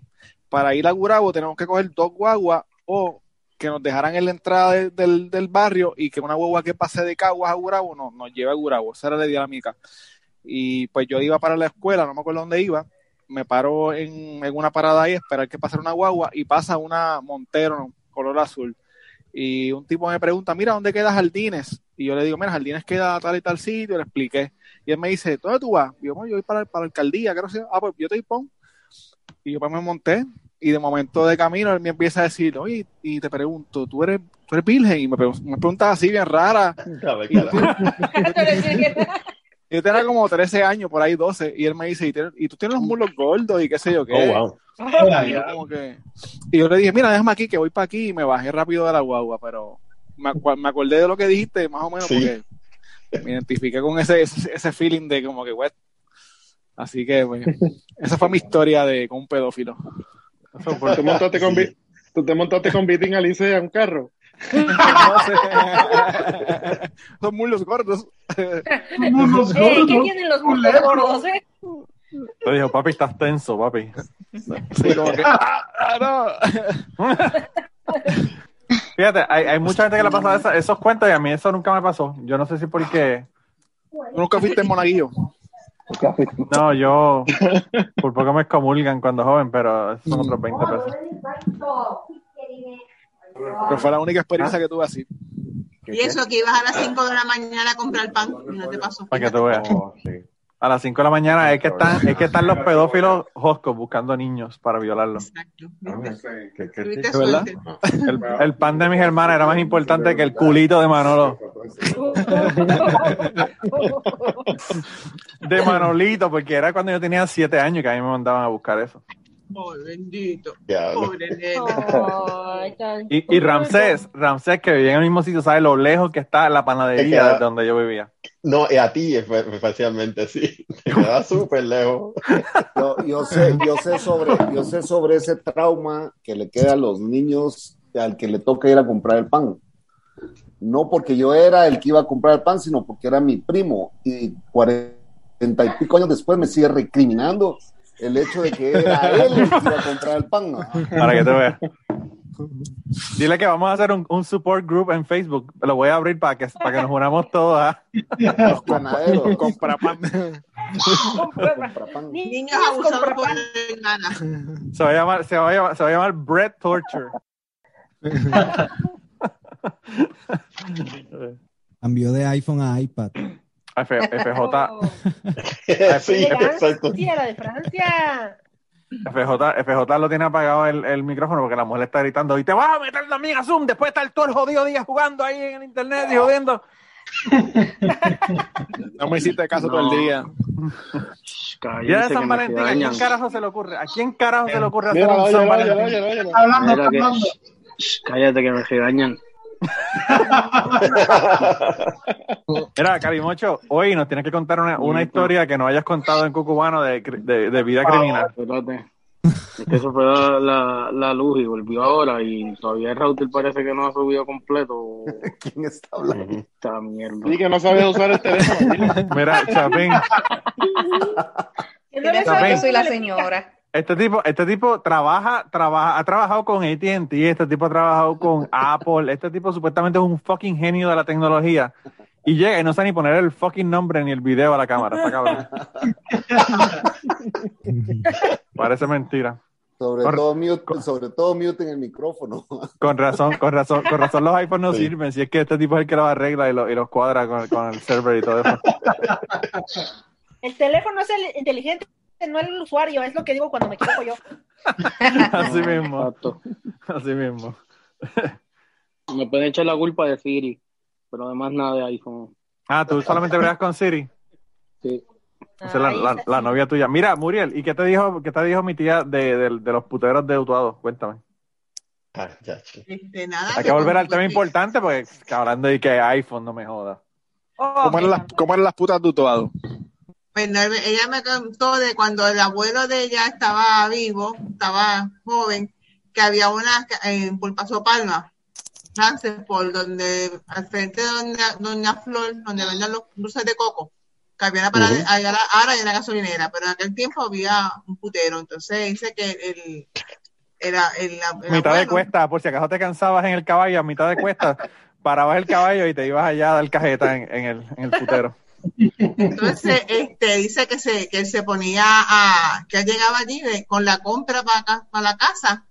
Para ir a Gurabo tenemos que coger dos guaguas o que nos dejaran en la entrada de- del, del barrio y que una guagua que pase de Caguas a Gurabo no, nos lleve a Gurabo. Esa era la dinámica. Y pues yo iba para la escuela, no me acuerdo dónde iba. Me paro en, en una parada ahí, esperar que pasara una guagua y pasa una Montero color azul. Y un tipo me pregunta, mira, ¿dónde queda Jardines? Y yo le digo, mira, Jardines queda tal y tal sitio, le expliqué. Y él me dice, ¿dónde tú vas? Y yo, "Bueno, yo voy para, para la alcaldía, ¿qué no sé? Ah, pues yo te pon. Y yo pues me monté, y de momento de camino él me empieza a decir, oye, y te pregunto, ¿tú eres, tú eres virgen? Y me, pregun- me preguntas así bien rara. <laughs> Yo tenía como 13 años, por ahí 12, y él me dice, ¿y, tú tienes los muslos gordos y qué sé yo qué? Oh, wow. Y yo como que- y yo le dije, mira, déjame aquí, que voy para aquí, y me bajé rápido de la guagua, pero me, acu- me acordé de lo que dijiste, más o menos, Sí. porque me identifiqué con ese, ese, ese feeling de como que, what? Así que, pues, esa fue mi historia de con un pedófilo. ¿Tú, montaste con, Vi- ¿Tú te montaste con Vitín Alice a un carro? <laughs> Son muslos gordos. Unos Eh, ¿Qué gordos, tienen los muslos gordos, eh? Te dijo, papi, estás tenso, papi. Sí, como que, ¡ah, ah, no! <laughs> Fíjate, hay, hay mucha gente que le ha pasado esa- esos cuentos y a mí eso nunca me pasó. Yo no sé si por qué. ¿Tú nunca fuiste en Monaguillo? No, yo por poco me excomulgan cuando joven, pero son otros 20 pesos. Pero fue la única experiencia que tuve así. Y eso, que ibas a las 5 de la mañana a comprar pan y no te pasó. Para que tú veas. Oh, sí. A las 5 de la mañana es que están, es que están los pedófilos joscos buscando niños para violarlos. Exacto. ¿Qué- qué. El, el pan de mis hermanas era más importante que el culito de Manolo. De Manolito, porque era cuando yo tenía 7 años que a mí me mandaban a buscar eso. Ay, bendito. Pobre nene. Y, y Ramsés, Ramsés que vivía en el mismo sitio, ¿sabe lo lejos que está la panadería queda- de donde yo vivía? No, y a ti espe- especialmente, sí. Te queda <laughs> súper lejos. Yo, yo sé, yo sé sobre, yo sé sobre ese trauma que le queda a los niños al que le toca ir a comprar el pan. No porque yo era el que iba a comprar el pan, sino porque era mi primo. Y cuarenta y pico años después me sigue recriminando el hecho de que era <laughs> él el que iba a comprar el pan. Para que te veas. Dile que vamos a hacer un, un support group en Facebook. Lo voy a abrir para que, para que nos unamos todos. ¿ah? Los panaderos. <laughs> Compra pan. Niños abusados por ganas. Se va a llamar, se va a llamar, se va a llamar Bread Torture. <laughs> <laughs> Cambió de iPhone a iPad. F- FJ, <laughs> Oh, Sí, exacto. de Francia. FJ, FJ lo tiene apagado el, el micrófono porque la mujer le está gritando y te vas a meter también a Zoom después de estar todo el jodido día jugando ahí en el internet y jodiendo. <laughs> No me hiciste caso todo el día. Día de San Valentín, ¿a quién carajo se le ocurre? ¿A quién carajo se le ocurre hacer un San Valentín? Hablando, hablando. Cállate que me regañan. <laughs> Mira, Carimocho, hoy nos tienes que contar una, una historia que no hayas contado en Cucubano de, de, de vida criminal. Espérate. Es que eso fue la, la, la luz y volvió ahora y todavía el router parece que no ha subido completo. <laughs> ¿Quién está hablando? Esta mierda. Sí, que no sabes usar el teléfono. <laughs> Mira, Chapín, Yo no Chapín. soy la señora. Este tipo, este tipo trabaja, trabaja, ha trabajado con AT&T, este tipo ha trabajado con <laughs> Apple, este tipo supuestamente es un fucking genio de la tecnología. Y llega y no sabe ni poner el fucking nombre ni el video a la cámara. Está cabrón. <laughs> Parece mentira. Sobre Con- todo, mute, sobre todo mute en el micrófono. <laughs> Con razón, con razón, con razón los iPhones no sirven. Si es que este tipo es el que los arregla y, lo- y los cuadra con, con el server y todo eso. El teléfono es el inteligente, no el usuario, es lo que digo cuando me equivoco yo. Así <laughs> mismo. Así mismo. <laughs> Me pueden echar la culpa de Siri, pero además nada de iPhone. Ah, tú solamente bregas con Siri. Sí. Esa es la, la- la novia tuya. Mira, Muriel, ¿y qué te dijo, qué te dijo mi tía de, de- de los puteros de Utuado? Cuéntame. Este, nada, Hay que volver al tema importante porque hablando de que iPhone no me joda. ¿Cómo eran las, cómo eran las putas de Utuado? Bueno, ella me contó de cuando el abuelo de ella estaba vivo, estaba joven, que había una en por Paso Palma, por donde, al frente de Doña, Doña Flor, donde venden los dulces de coco, que había una parada, Ujú. allá la- ahora hay una gasolinera, pero en aquel tiempo había un putero, entonces dice que el, era el, el mitad de cuesta, por si acaso te cansabas en el caballo, a mitad de cuesta, parabas el caballo y te ibas allá a dar cajeta en, en el, en el putero. Entonces, este, dice que se, que él se ponía a, que él llegaba allí de- con la compra para, para la casa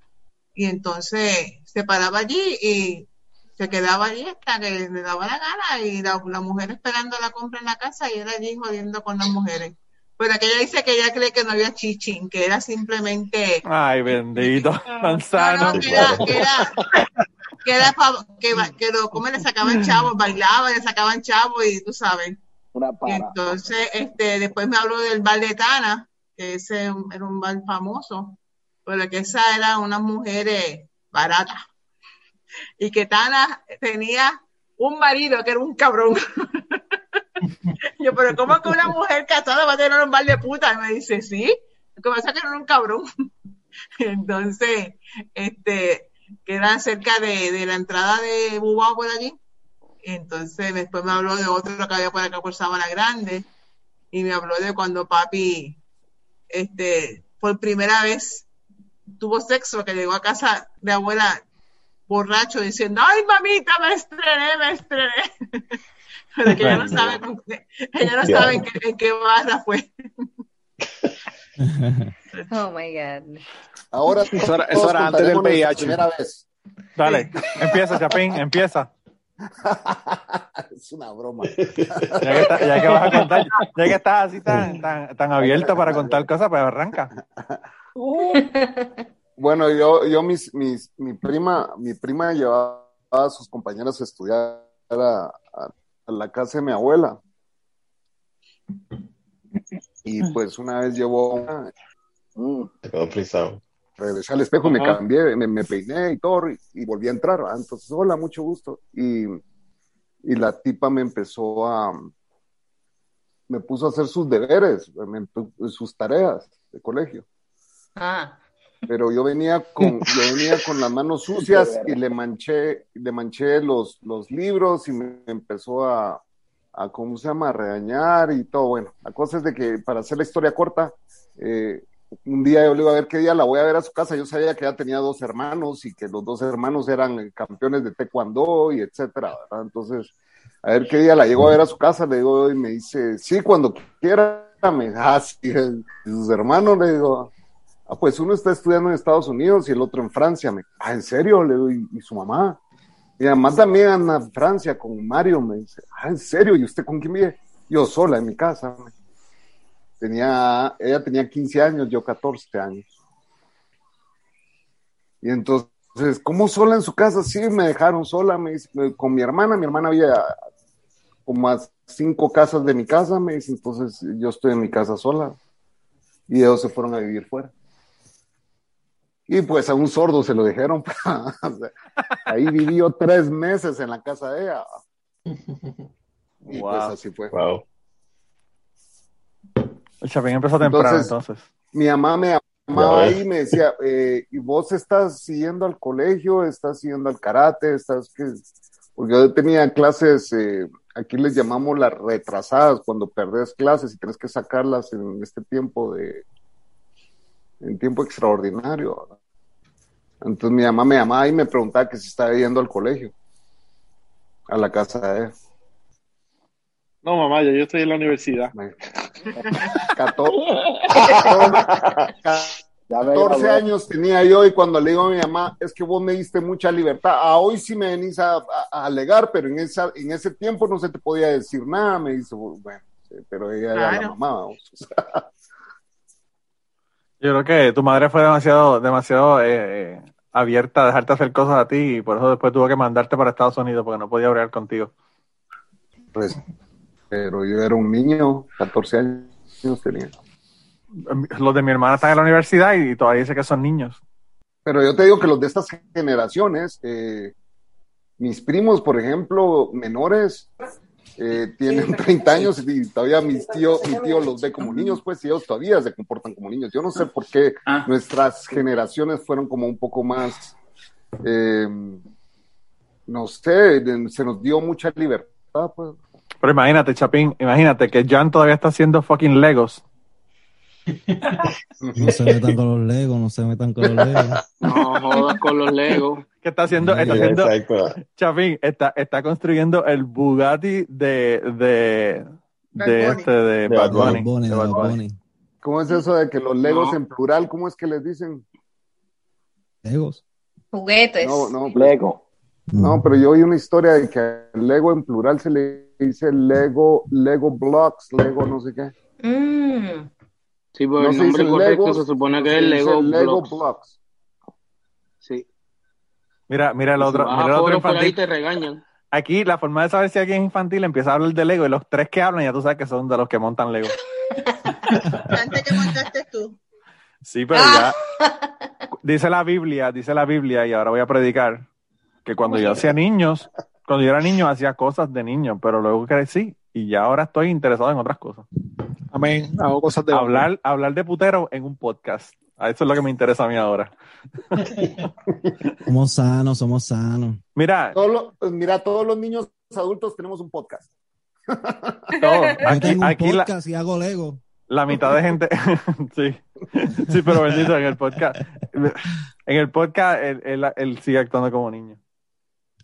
y entonces se paraba allí y se quedaba allí hasta que le daba la gana y la, la mujer esperando la compra en la casa y él allí jodiendo con las mujeres. Pero aquella dice que ella cree que no había chichín, que era simplemente Ay, bendito, <laughs> tan sano. que era, que era, que era pa- que, ba- que lo, como le sacaban chavos, bailaban, le sacaban chavos y tú sabes. Entonces, este, después me habló del bar de Tana, que ese era un bar famoso, pero que esa eran unas mujeres baratas. Y que Tana tenía un marido que era un cabrón. <laughs> Yo, pero ¿cómo que una mujer casada va a tener un bar de puta? Y me dice, sí, lo que pasa que era un cabrón. <laughs> Entonces, este, que era cerca de, de la entrada de Bubao por allí. Entonces, después me habló de otro que había por acá por Sabana Grande. Y me habló de cuando papi, este, por primera vez tuvo sexo, que llegó a casa de abuela borracho diciendo, ay mamita, me estrené, me estrené. <laughs> Pero que ella no sabe, con qué- ella no sabe en qué, en qué barra fue. <laughs> Oh my God. Ahora Eso era- eso era antes del VIH. Primera vez. Dale, empieza, Chapín, <laughs> empieza. <laughs> es una broma. Ya que, está- ya que vas a contar, ya que estás así tan, tan, tan abierto para contar cosas, pues arranca. <laughs> Bueno, yo, yo mis, mis, mi prima, mi prima llevaba a sus compañeras a estudiar a, a- a la casa de mi abuela. Y pues una vez llevó una, Se quedó frisado. Regresé al espejo, me cambié, me, me peiné y todo, y, y volví a entrar. ¿verdad? Entonces, hola, mucho gusto. Y, y la tipa me empezó a, me puso a hacer sus deberes, me sus tareas de colegio. Ah. Pero yo venía con, <laughs> yo venía con las manos sucias y le manché, le manché los, los libros y me empezó a, a, ¿cómo se llama?, a regañar y todo. Bueno, la cosa es de que, para hacer la historia corta, eh, un día yo le iba a ver qué día la voy a ver a su casa. Yo sabía que ella tenía dos hermanos y que los dos hermanos eran campeones de taekwondo y etcétera, ¿verdad? Entonces, a ver qué día la llego a ver a su casa, le digo y me dice, sí, cuando quiera. Me ah, <laughs> y sus hermanos, le digo, ah, pues uno está estudiando en Estados Unidos y el otro en Francia. Me, ah, ¿en serio? Le digo, ¿y, y su mamá? Mi mamá también anda en Francia con Mario, me dice, ah, ¿en serio? ¿Y usted con quién vive? Yo sola en mi casa. me. Tenía, ella tenía 15 años, yo 14 años. Y entonces, ¿cómo sola en su casa? Sí, me dejaron sola, me dice, con mi hermana. Mi hermana había como a cinco casas de mi casa, me dice, entonces yo estoy en mi casa sola. Y ellos se fueron a vivir fuera. Y pues a un sordo se lo dijeron. <laughs> Ahí vivió tres meses en la casa de ella. Y Wow. pues así fue. Wow. El Chapín empezó temprano, Entonces, entonces. Mi mamá me llamaba ahí y me decía, eh, ¿y vos estás siguiendo al colegio? ¿Estás siguiendo al karate? ¿Estás qué? Porque yo tenía clases, eh, aquí les llamamos las retrasadas, cuando perdés clases y tienes que sacarlas en este tiempo de, en tiempo extraordinario. ¿verdad? Entonces mi mamá me llamaba y me preguntaba que si estaba yendo al colegio, a la casa de ella. No, mamá, ya yo estoy en la universidad. 14 <laughs> <laughs> años tenía yo y cuando le digo a mi mamá, es que vos me diste mucha libertad. A hoy sí me venís a, a- a alegar, pero en, esa, en ese tiempo no se te podía decir nada. Me dice, bueno, pero ella era la mamá. vamos. <laughs> Yo creo que tu madre fue demasiado, demasiado eh, eh, abierta a dejarte hacer cosas a ti y por eso después tuvo que mandarte para Estados Unidos porque no podía hablar contigo. Pues, pero yo era un niño, 14 años tenía. Los de mi hermana están en la universidad y, todavía dice que son niños. Pero yo te digo que los de estas generaciones, eh, mis primos, por ejemplo, menores, eh, tienen 30 años y todavía mis tíos, mi tío los ve como niños, pues y ellos todavía se comportan como niños. Yo no sé por qué nuestras generaciones fueron como un poco más, eh, no sé, se nos dio mucha libertad, pues. Pero imagínate, Chapín, imagínate que Jan todavía está haciendo fucking Legos. <laughs> No se metan con los Legos, no se metan con los Legos. No jodas con los Legos. <laughs> ¿Qué está haciendo? Está Sí, haciendo exacto. Chapín, está, está construyendo el Bugatti de, de, de Bad Bunny. este, de De Bad Bunny. Bad Bunny, de Bad. ¿Cómo es eso de que los legos No. en plural, cómo es que les dicen? Legos. Juguetes. No, no, Lego. no, pero yo oí una historia de que el Lego en plural se le dice Lego, Lego Blocks, Lego no sé qué. Mm. Sí, pues No el nombre correcto Legos, se supone que es Lego, Lego Blocks. Blocks. Sí. Mira, mira el otro, mira el otro foro por ahí infantil. te regañan. Aquí la forma de saber si alguien es infantil empieza a hablar de Lego y los tres que hablan ya tú sabes que son de los que montan Lego. <laughs> Antes que montaste tú. Sí, pero ya <laughs> dice la Biblia, dice la Biblia y ahora voy a predicar que cuando yo hacía niños, cuando yo era niño hacía cosas de niño, pero luego crecí y ya ahora estoy interesado en otras cosas. Amén. Hago cosas de Hablar, hablar de putero en un podcast. Eso es lo que me interesa a mí ahora. <laughs> Somos sanos, somos sanos. Mira, Todos los- pues mira, todos los niños adultos tenemos un podcast. <laughs> todo, Yo aquí, tengo un aquí la, podcast y hago Lego. la mitad de gente, <laughs> sí, sí, pero bendito en el podcast, en el podcast él, él- él sigue actuando como niño.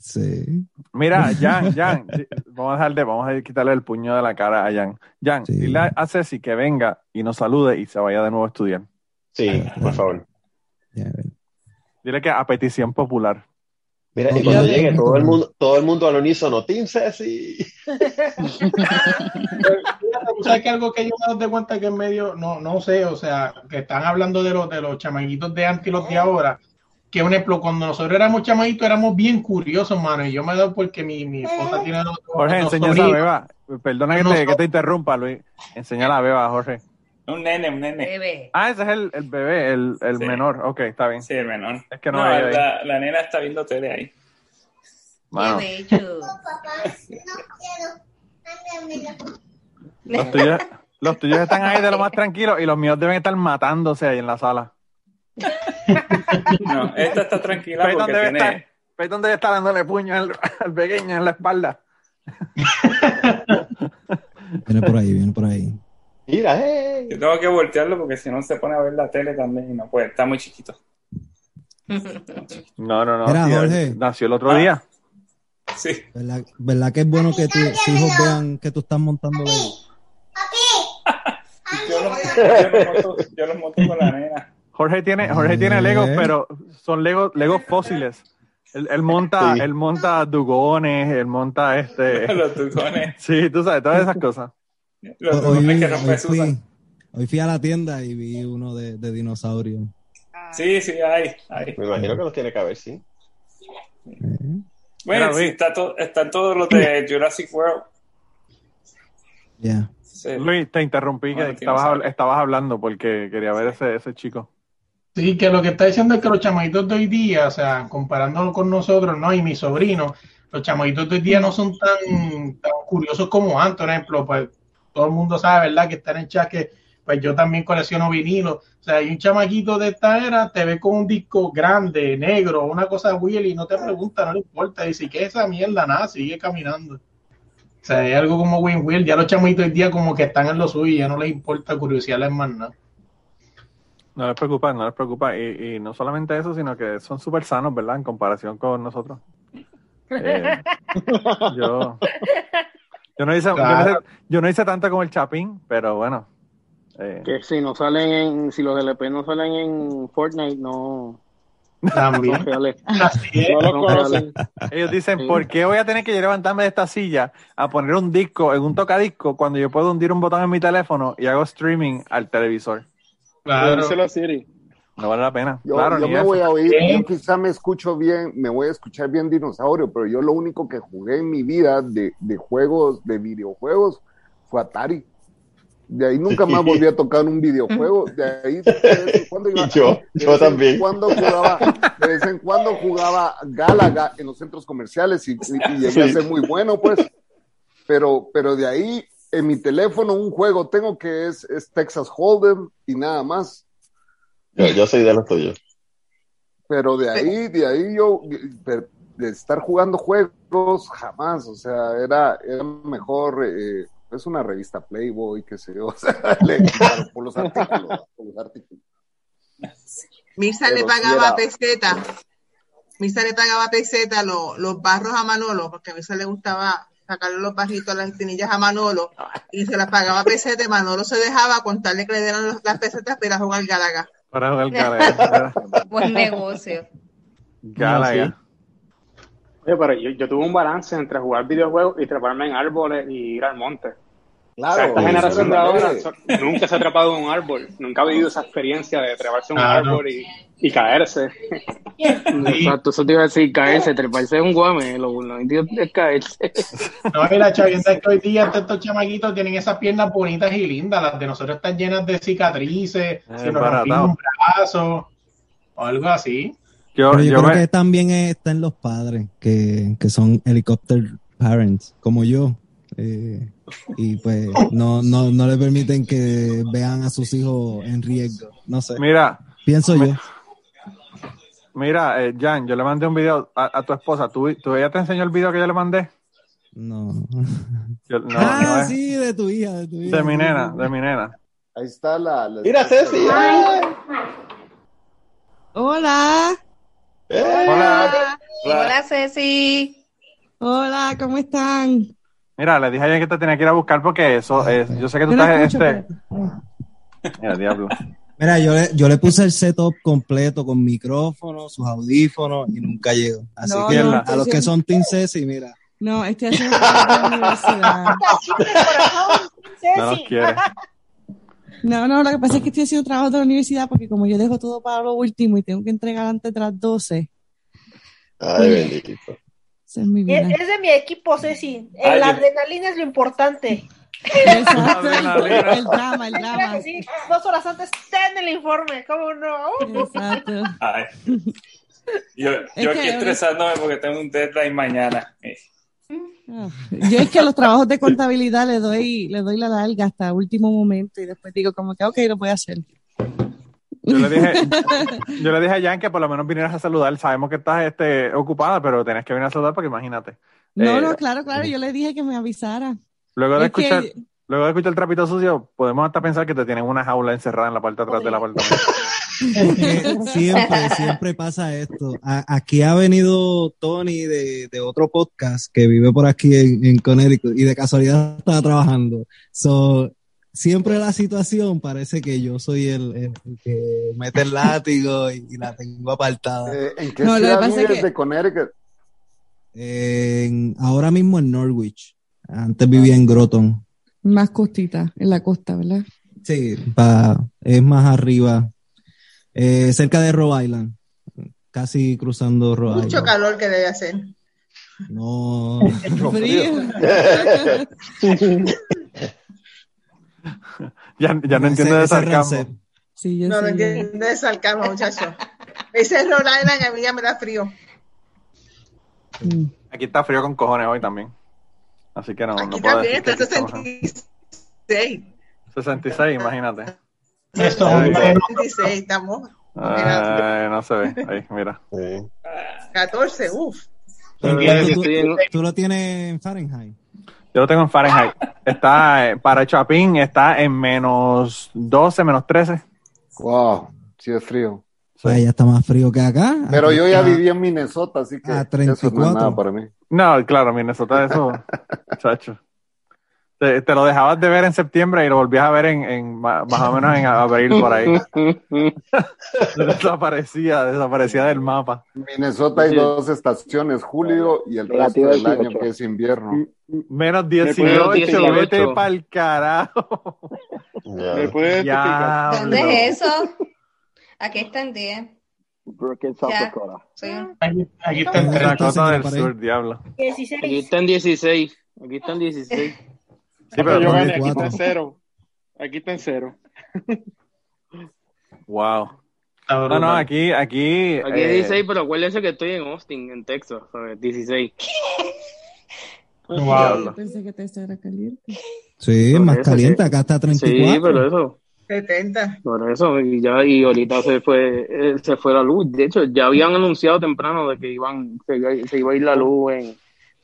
Sí. Mira, <laughs> Jan, Jan, vamos a dejarle, vamos a quitarle el puño de la cara a Jan. Jan, Sí. dile a- Ceci que venga y nos salude y se vaya de nuevo a estudiar. Sí, por favor. Ya. Dile que a petición popular. Mira, y cuando llegue todo el mundo, todo el mundo al unísono, Team Ceci. Tú sabes que algo que yo me doy cuenta que en medio, no, no sé, o sea, que están hablando de los, de los chamaguitos de antes y los de ahora. Que un ejemplo, cuando nosotros éramos chamaguitos éramos bien curiosos, mano. Y yo me doy porque mi, mi esposa tiene dos, Jorge, enseña esa sobrinos. beba. Perdona que te, que te interrumpa, Luis. Enseña la beba, Jorge. Un nene, un nene. Bebé. Ah, ese es el, el bebé, el, el Sí. menor. Ok, está bien. Sí, el menor. Es que no, No, veía ahí. la, la nena está viendo tele ahí. Mano, Qué bello. los tuyos, los tuyos están ahí de lo más tranquilos y los míos deben estar matándose ahí en la sala. <laughs> No, esta está tranquila porque debe, tiene... estar, debe estar dándole puño al, al pequeño en la espalda. <laughs> Viene por ahí, viene por ahí. Mira, hey. Yo tengo que voltearlo porque si no se pone a ver la tele también y no puede, está muy chiquito. <laughs> No, no, no. Mira, Jorge. Nació el otro Ah. día. Sí. ¿Verdad, verdad que es bueno que tus hijos vean que tú estás montando? Yo los, yo los monto, yo los monto con la nena. Jorge tiene, Jorge tiene Eh. Legos, pero son Legos, Legos fósiles. Él, él monta, Sí. él monta dugones, él monta este. <laughs> Los tucones, <laughs> Sí, tú sabes, todas esas cosas. los Hoy, tucones que hoy rompe Susan. fui, hoy fui a la tienda y vi uno de, de dinosaurio. Sí, sí, hay, hay. Me imagino que los tiene que haber, sí. Bueno, Mira, sí, está to- están todos los de Jurassic World. Ya. Sí. Luis, te interrumpí, que Bueno, estabas, estabas hablando porque quería ver ese, ese chico. Sí, que lo que está diciendo es que los chamaquitos de hoy día, o sea, comparándolo con nosotros, ¿no? Y mi sobrino, los chamaquitos de hoy día no son tan, tan curiosos como antes, por ejemplo, pues todo el mundo sabe, ¿verdad? Que está en chat que pues yo también colecciono vinilo. O sea, hay un chamaquito de esta era, te ve con un disco grande, negro, una cosa Willy, y no te pregunta, no le importa, dice, ¿qué es esa mierda? Nada, sigue caminando. O sea, hay algo como Win Will, ya los chamaquitos hoy día como que están en lo suyo, ya no les importa curiosidades más nada. Les preocupa, no les preocupa. Y, y no solamente eso, sino que son súper sanos, ¿verdad? En comparación con nosotros. Eh, yo, yo, no hice, yo, no hice, yo no hice tanto como el Chapín, pero bueno. Eh, Que si no salen en, si los LP no salen en Fortnite, no. También. no. No ellos dicen, Sí. ¿por qué voy a tener que yo levantarme de esta silla a poner un disco en un tocadisco cuando yo puedo hundir un botón en mi teléfono y hago streaming al televisor? Claro. Díselo a Siri. No vale la pena. Yo, claro, yo me eso. voy a oír, ¿Qué? yo quizá me escucho bien, me voy a escuchar bien dinosaurio, pero yo lo único que jugué en mi vida de, de juegos, de videojuegos, fue Atari. De ahí nunca más volví a tocar un videojuego. De ahí de vez en cuando iba- Y <laughs> yo, de también. cuando jugaba, de vez en cuando jugaba Galaga en los centros comerciales y, y- y llegué a ser muy bueno, pues. Pero, pero de ahí en mi teléfono un juego tengo que es, es Texas Hold'em y nada más. Yo, yo soy de los tuyos. Pero de ahí, de ahí yo, de, estar jugando juegos, jamás, o sea, era, era mejor, eh, es una revista Playboy, qué sé yo, <laughs> o sea, le quitaron por los artículos, por los artículos. Mirza Pero le pagaba era- peseta. Mirza le pagaba peseta lo- los barros a Manolo, porque a Mirza le gustaba sacarle los barritos, las espinillas a Manolo, y se las pagaba peseta, y Manolo se dejaba contarle que le dieran los- las pesetas para jugar Galaga. Para jugar Galaga. <laughs> Buen negocio. Galaga. Oye, pero yo, yo tuve un balance entre jugar videojuegos y treparme en árboles y ir al monte. Claro, O sea, esta eso generación de ahora nunca se ha trepado en un árbol, nunca ha vivido esa experiencia de treparse en un árbol y, y caerse. <laughs> Exacto, eso te iba a decir, caerse, treparse es un guame, lo, nítido es caerse. <laughs> No, y la chavienda es que hoy día estos chamaquitos tienen esas piernas bonitas y lindas, las de nosotros están llenas de cicatrices, si nos baratao. rompimos un brazo o algo así. Yo, Pero yo, yo creo me- que también está en los padres, que, que son helicopter parents, como yo. Eh, y pues no, no, no le permiten que vean a sus hijos en riesgo. No sé. Mira, Pienso yo. mira, eh, Jan, yo le mandé un video a, a tu esposa. ¿Tú, ¿Tú ella te enseñó el video que yo le mandé? No. Yo- no, ah, no sí, de tu hija, de tu hija. De mi nena, de mi nena. Ahí está la... la Mira, Ceci. Hola. Hola. Hola, Ceci. Hola, ¿cómo están? Mira, le dije a ella que te tenía que ir a buscar porque eso es. Yo sé que tú estás escucho, este. Mira, diablo. Mira, yo le, yo le puse el setup completo con micrófono, sus audífonos y nunca llegó. Así No, que no, a los que son Team Ceci, mira. No, estoy haciendo <laughs> trabajo de la universidad. No nos quiere. No, no, lo que pasa es que estoy haciendo trabajo de la universidad porque como yo dejo todo para lo último y tengo que entregar antes de las 12, Ay, bendito. Es de mi equipo, Ceci. Ay, la yo- adrenalina es lo importante. Exacto, <laughs> el, drama, el drama. sí, dos horas antes ten el informe, ¿cómo no? Exacto. Ay. Yo, yo aquí estresándome porque tengo un deadline mañana. Ah, Yo es que a los trabajos de contabilidad le doy, le doy la larga hasta último momento y después digo como que ok, lo voy a hacer. Yo le dije, <laughs> yo le dije a Jan que por lo menos vinieras a saludar. Sabemos que estás este, ocupada, pero tenés que venir a saludar porque imagínate. No, Eh, no, claro, claro, yo le dije que me avisara. Luego de Es que- escuchar, luego de escuchar el trapito sucio, podemos hasta pensar que te tienen una jaula encerrada en la parte de atrás del apartamento. Siempre, siempre pasa esto. A- aquí ha venido Tony de, de otro podcast que vive por aquí en, en Connecticut y de casualidad estaba trabajando. So, siempre la situación parece que yo soy el, el- el que mete el látigo y, y la tengo apartada. Eh, ¿En qué No, que ciudad pasa es vives que- de Connecticut? En- ahora mismo en Norwich. Antes vivía en Groton. Más costita, en la costa, ¿verdad? Sí, pa- es más arriba. Eh, cerca de Rhode Island. Casi cruzando Rhode Mucho Island. calor que debe hacer. No. <laughs> Frío. <laughs> <laughs> <laughs> Ya, ya no entiendo de sarcasmo. Sí, yo No, no entiendo de sarcasmo, muchacho. Ese es Rhode Island, a mí ya me da frío. Aquí está frío con cojones hoy también. Así que no, no Aquí puedo también decir que está aquí estamos en 66. 66, imagínate. Esto Ay, es un ay. 66, estamos. Ay, no se ve. Ahí, mira. 14, uff. Pero tú, tú lo tienes en Fahrenheit. Yo lo tengo en Fahrenheit. <laughs> Está eh, para Chapín, está en menos 12, menos 13. Wow, sí es frío. Pues ya está más frío que acá. Pero yo ya viví en Minnesota, así que a eso no es 34. nada para mí. No, claro, Minnesota, eso, <laughs> chacho. Te, te lo dejabas de ver en septiembre y lo volvías a ver en, más o menos en abril por ahí. <laughs> desaparecía, desaparecía del mapa. Minnesota hay dos estaciones, julio y el resto del año 18. que es invierno. Menos puedes 18, testificar? vete pa'l carajo. ¿Me puedes Ya, ¿Dónde no. es eso? Aquí está en 10. Brookings, South Ya. Dakota. Un- Aquí, aquí está en Dakota del Sur, diablo. 16. Aquí está en 16. Aquí está en 16. Sí, pero yo gané, aquí está en cero. Aquí está en cero. <laughs> Wow. No, no, aquí, aquí. Aquí eh, es 16, pero acuérdense que estoy en Austin, en Texas. ¿sabes? 16. <laughs> Yo pensé que te era caliente. Sí, Por más eso, caliente. sí. Acá está 34. Sí, pero eso. 70. Por eso, y ya, y ahorita se fue, eh, se fue la luz. De hecho, ya habían anunciado temprano de que iban, se, iba- se iba a ir la luz en,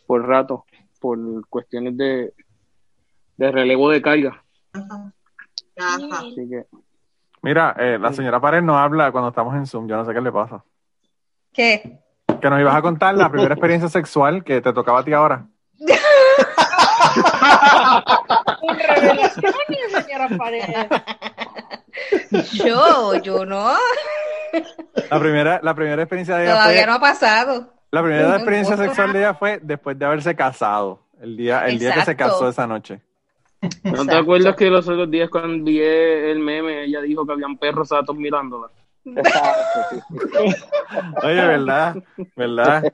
por rato, por cuestiones de, de relevo de carga. Así que, Mira, eh, la señora Pared no habla cuando estamos en Zoom. Yo no sé qué le pasa. ¿Qué? Que nos ibas a contar la primera experiencia sexual que te tocaba a ti ahora. Un revelaciones, señora Paredes. Yo, yo no. La primera, la primera experiencia de ella Todavía fue, no ha pasado. la primera experiencia sexual de ella fue después de haberse casado. El día, el día que se casó esa noche. ¿No te acuerdas que los otros días cuando envié el meme, ella dijo que habían perros satos mirándola? <laughs> Oye, ¿verdad? ¿Verdad?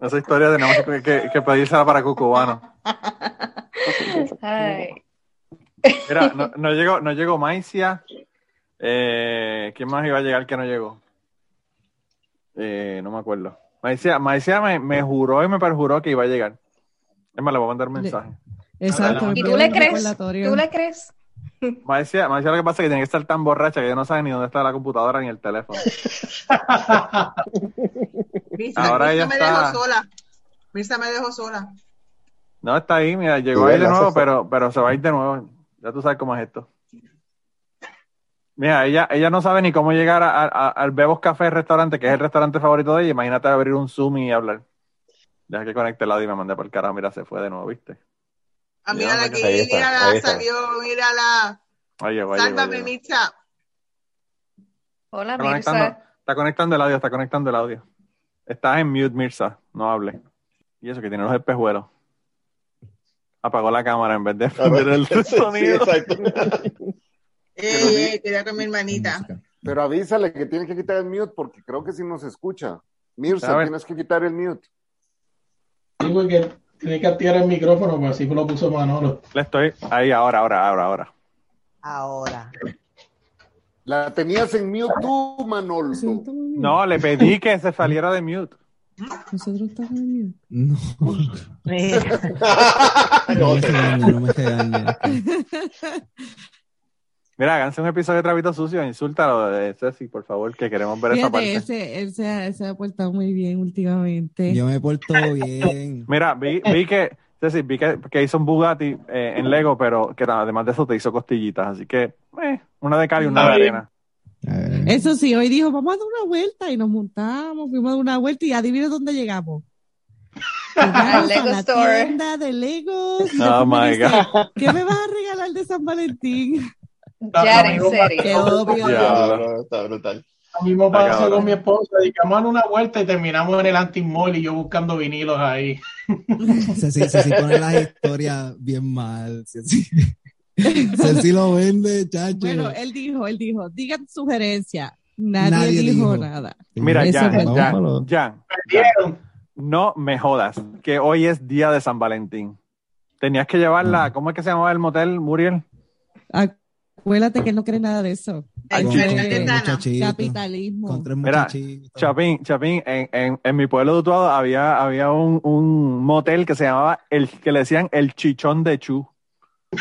Esa historia tenemos que, que, que pedírsela para Cucubano. Ay. Mira, no, no llegó, no llegó Maicia. Eh, ¿Quién más iba a llegar que no llegó? Eh, no me acuerdo. Maicia, Maicia me, me juró y me perjuró que iba a llegar. Es más, le voy a mandar un mensaje. Exacto. ¿Y tú le crees? ¿Tú le crees? Maicia, Maicia lo que pasa es que tiene que estar tan borracha que ella no sabe ni dónde está la computadora ni el teléfono. <laughs> Mirza, Ahora Mirza ella me está- dejó sola. Mirza me dejó sola. No, está ahí, mira, llegó Sí, ahí de nuevo, pero, pero se va a ir de nuevo. Ya tú sabes cómo es esto. Mira, ella, ella no sabe ni cómo llegar a- a- al Bebos Café restaurante, que es el restaurante favorito de ella. Imagínate abrir un Zoom y hablar. Deja que conecte el audio y me mandé por el carajo. Mira, se fue de nuevo, ¿viste? Ah, mírala aquí, mírala, salió, mírala. Llegó, ahí Sálvame. Mirza. Hola, Está conectando, Mirza. está conectando el audio, está conectando el audio. Estás en mute, Mirza. No hable. Y eso que tiene los espejuelos. Apagó la cámara en vez de prender el <laughs> Sí, sonido. exacto. <laughs> Eh, cuidado con mi hermanita. Pero avísale que tiene que quitar el mute porque creo que sí nos escucha. Mirza, tienes que quitar el mute. Digo que tiene que activar el micrófono, pues así lo puso Manolo. Le estoy ahí ahora, ahora, ahora, ahora. Ahora. La tenías en mute tú, Manolo. No, le pedí que se saliera de mute. Nosotros estamos en mute. No. <laughs> No me regañe, no me. <laughs> Mira, háganse un episodio de Trapito Sucio, insúltalo de Ceci, por favor, que queremos ver esa Fíjate, parte. ese, él se ha, se ha portado muy bien últimamente. Yo me porto <laughs> bien. Mira, vi, vi que, Ceci, vi que, que hizo un Bugatti eh, en Lego, pero que además de eso te hizo costillitas, así que, eh, una de cal y una de arena. Eso sí, hoy dijo, vamos a dar una vuelta y nos montamos, fuimos a dar una vuelta y adivina dónde llegamos. <laughs> Llegamos Lego a la Store. tienda de Legos. Oh my God. ¿Qué me vas a regalar de San Valentín? Ya, en serio. Qué obvio. Ya. No, está brutal. Lo mismo pasó con mi esposa, digamos una vuelta y terminamos en el anti-mall y yo buscando vinilos ahí. <laughs> Ceci, Ceci pone las historias bien mal. Ceci, <laughs> Ceci lo vende, chacho. Bueno, él dijo, él dijo, digan sugerencia. Nadie, Nadie dijo, dijo. nada. Mira, Jan, pa'lo. Jan, Perdieron. no me jodas, que hoy es día de San Valentín. Tenías que llevarla, ¿cómo es que se llamaba el motel, Muriel? Ah, Acuérdate que él no cree nada de eso. Con capitalismo. Mira. Chapín, Chapín, en, en, en mi pueblo de Utuado había, había un, un motel que se llamaba, el que le decían el chichón de Chu. <laughs>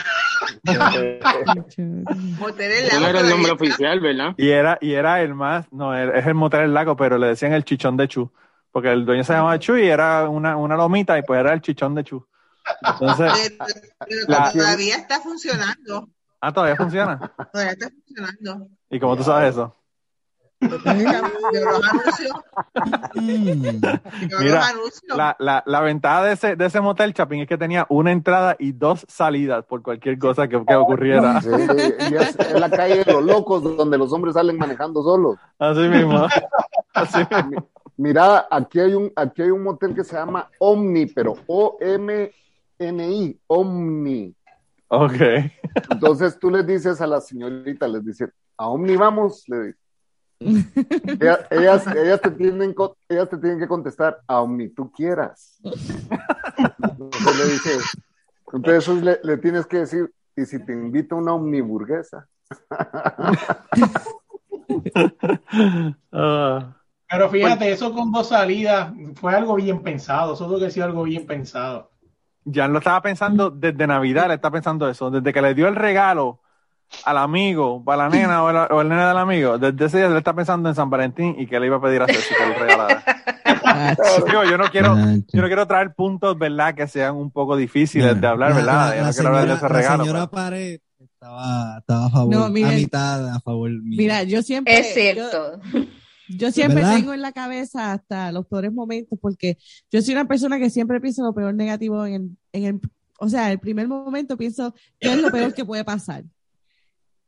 Motel el no lago era el nombre oficial, ¿verdad? Y era, y era el más, no, es el motel del lago, pero le decían el chichón de Chu. Porque el dueño se llamaba Chu y era una, una lomita y pues era el chichón de Chu. Entonces, Pero, pero la- todavía está funcionando. Ah, todavía funciona. Todavía está funcionando. ¿Y cómo tú sabes eso? Mira, la, la, la ventaja de ese, de ese motel, Chapín, es que tenía una entrada y dos salidas por cualquier cosa que, que ocurriera. Sí, y es, es la calle de los locos donde los hombres salen manejando solos. Así mismo. Así mismo. Mira, aquí hay un, aquí hay un motel que se llama Omni, pero O-M-N-I, Omni. Ok. Entonces tú les dices a la señorita, les dices, a Omni vamos, le dices. Ellas, ellas, ellas te tienen, ellas te tienen que contestar a Omni tú quieras. Entonces le dices, entonces le, le tienes que decir, y si te invita una omniburguesa. Ah. Pero fíjate, eso con dos salidas fue algo bien pensado. Eso tuvo que ser algo bien pensado. Jan lo estaba pensando desde Navidad, le está pensando eso. Desde que le dio el regalo al amigo, para la nena o el, o el nene del amigo, desde ese día le está pensando en San Valentín y que le iba a pedir a Ceci que le regalara. Digo, yo no quiero, yo no quiero traer puntos, ¿verdad? Que sean un poco difíciles de hablar, La- ¿verdad? la- Yo no la quiero hablar de señora- ese la regalo. señora pues. Pared estaba, estaba a favor, No, a mitad a favor mío. Mira, yo siempre. Es cierto. Yo, yo siempre ¿Verdad? tengo en la cabeza hasta los peores momentos, porque yo soy una persona que siempre piensa lo peor negativo en el, en el, o sea, el primer momento pienso qué es lo peor que puede pasar.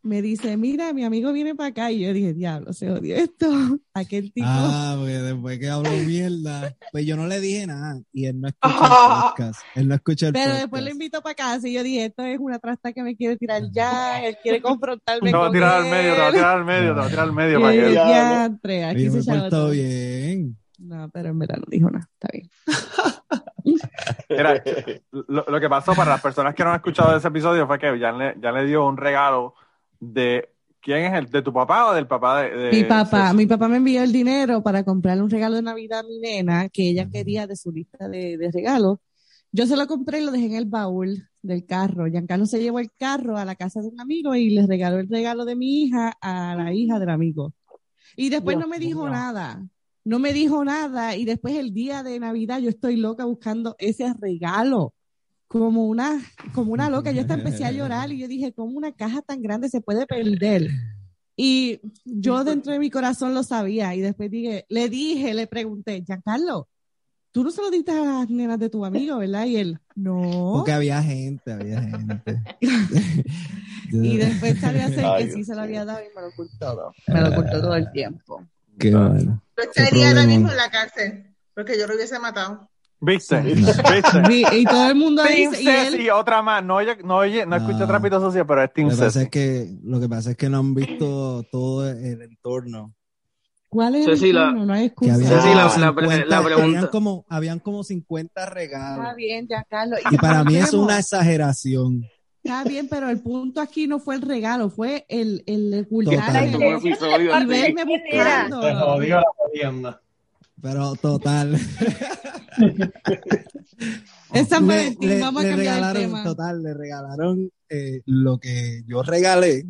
Me dice, mira, mi amigo viene para acá, y yo dije, diablo, se odió esto. <laughs> Aquel tipo. Ah, porque después que habló <laughs> mierda, pues yo no le dije nada y él no <laughs> escucha el podcast. Él no escucha el Pero podcast. después lo invito para casa y yo dije, esto es una trasta que me quiere tirar ya, él quiere confrontarme Te va a con tirar al medio, te va a tirar al medio, te va a tirar al medio Y para que dije, "Diantre, aquí Yo se me echaba porto todo". bien. No, pero en verdad no dijo nada, está bien. Mira, lo, lo que pasó para las personas que no han escuchado ese episodio fue que ya le, ya le dio un regalo de quién es el de tu papá o del papá de, de- Mi papá, mi papá me envió el dinero para comprarle un regalo de Navidad a mi nena que ella quería de su lista de, de regalos. Yo se lo compré y lo dejé en el baúl del carro. Giancarlo se llevó el carro a la casa de un amigo y le regaló el regalo de mi hija a la hija del amigo. Y después no me dijo nada. No me dijo nada. Y después el día de Navidad yo estoy loca buscando ese regalo. Como una, como una loca. Yo hasta empecé a llorar y yo dije, ¿cómo una caja tan grande se puede perder? Y yo dentro de mi corazón lo sabía. Y después dije, le dije, le pregunté, Giancarlo, tú no se lo diste a las nenas de tu amigo, ¿verdad? Y él, no. Porque había gente, había gente. <laughs> Y después salió a hacer Ay, que sí se lo había dado y me lo ocultó todo. Me lo ocultó todo el tiempo. Qué bueno. Yo estaría ahora mismo en la cárcel, porque yo lo hubiese matado. ¿Viste? <laughs> Vi- ¿Viste? Y todo el mundo Team dice, y él, Ceci, otra más. No oye, no oye, no escucha Ah. Trapito Sucio, pero es Team Lo que, pasa Ceci. es que, lo que pasa es que no han visto todo el entorno. ¿cuál es el Ceci, la-? No hay excusa. había Ceci, la- como la pre- 50 la pregunta- habían como, habían como 50 regalos. Está bien, Giancarlo. Y para mí es una exageración. Está bien, pero el punto aquí no fue el regalo, fue el, el episodio y verme buscando. Pero total. <laughs> <laughs> Es San Le- Valentín, le- vamos a le cambiar el regalaron, tema. Total, le regalaron eh, lo que yo regalé.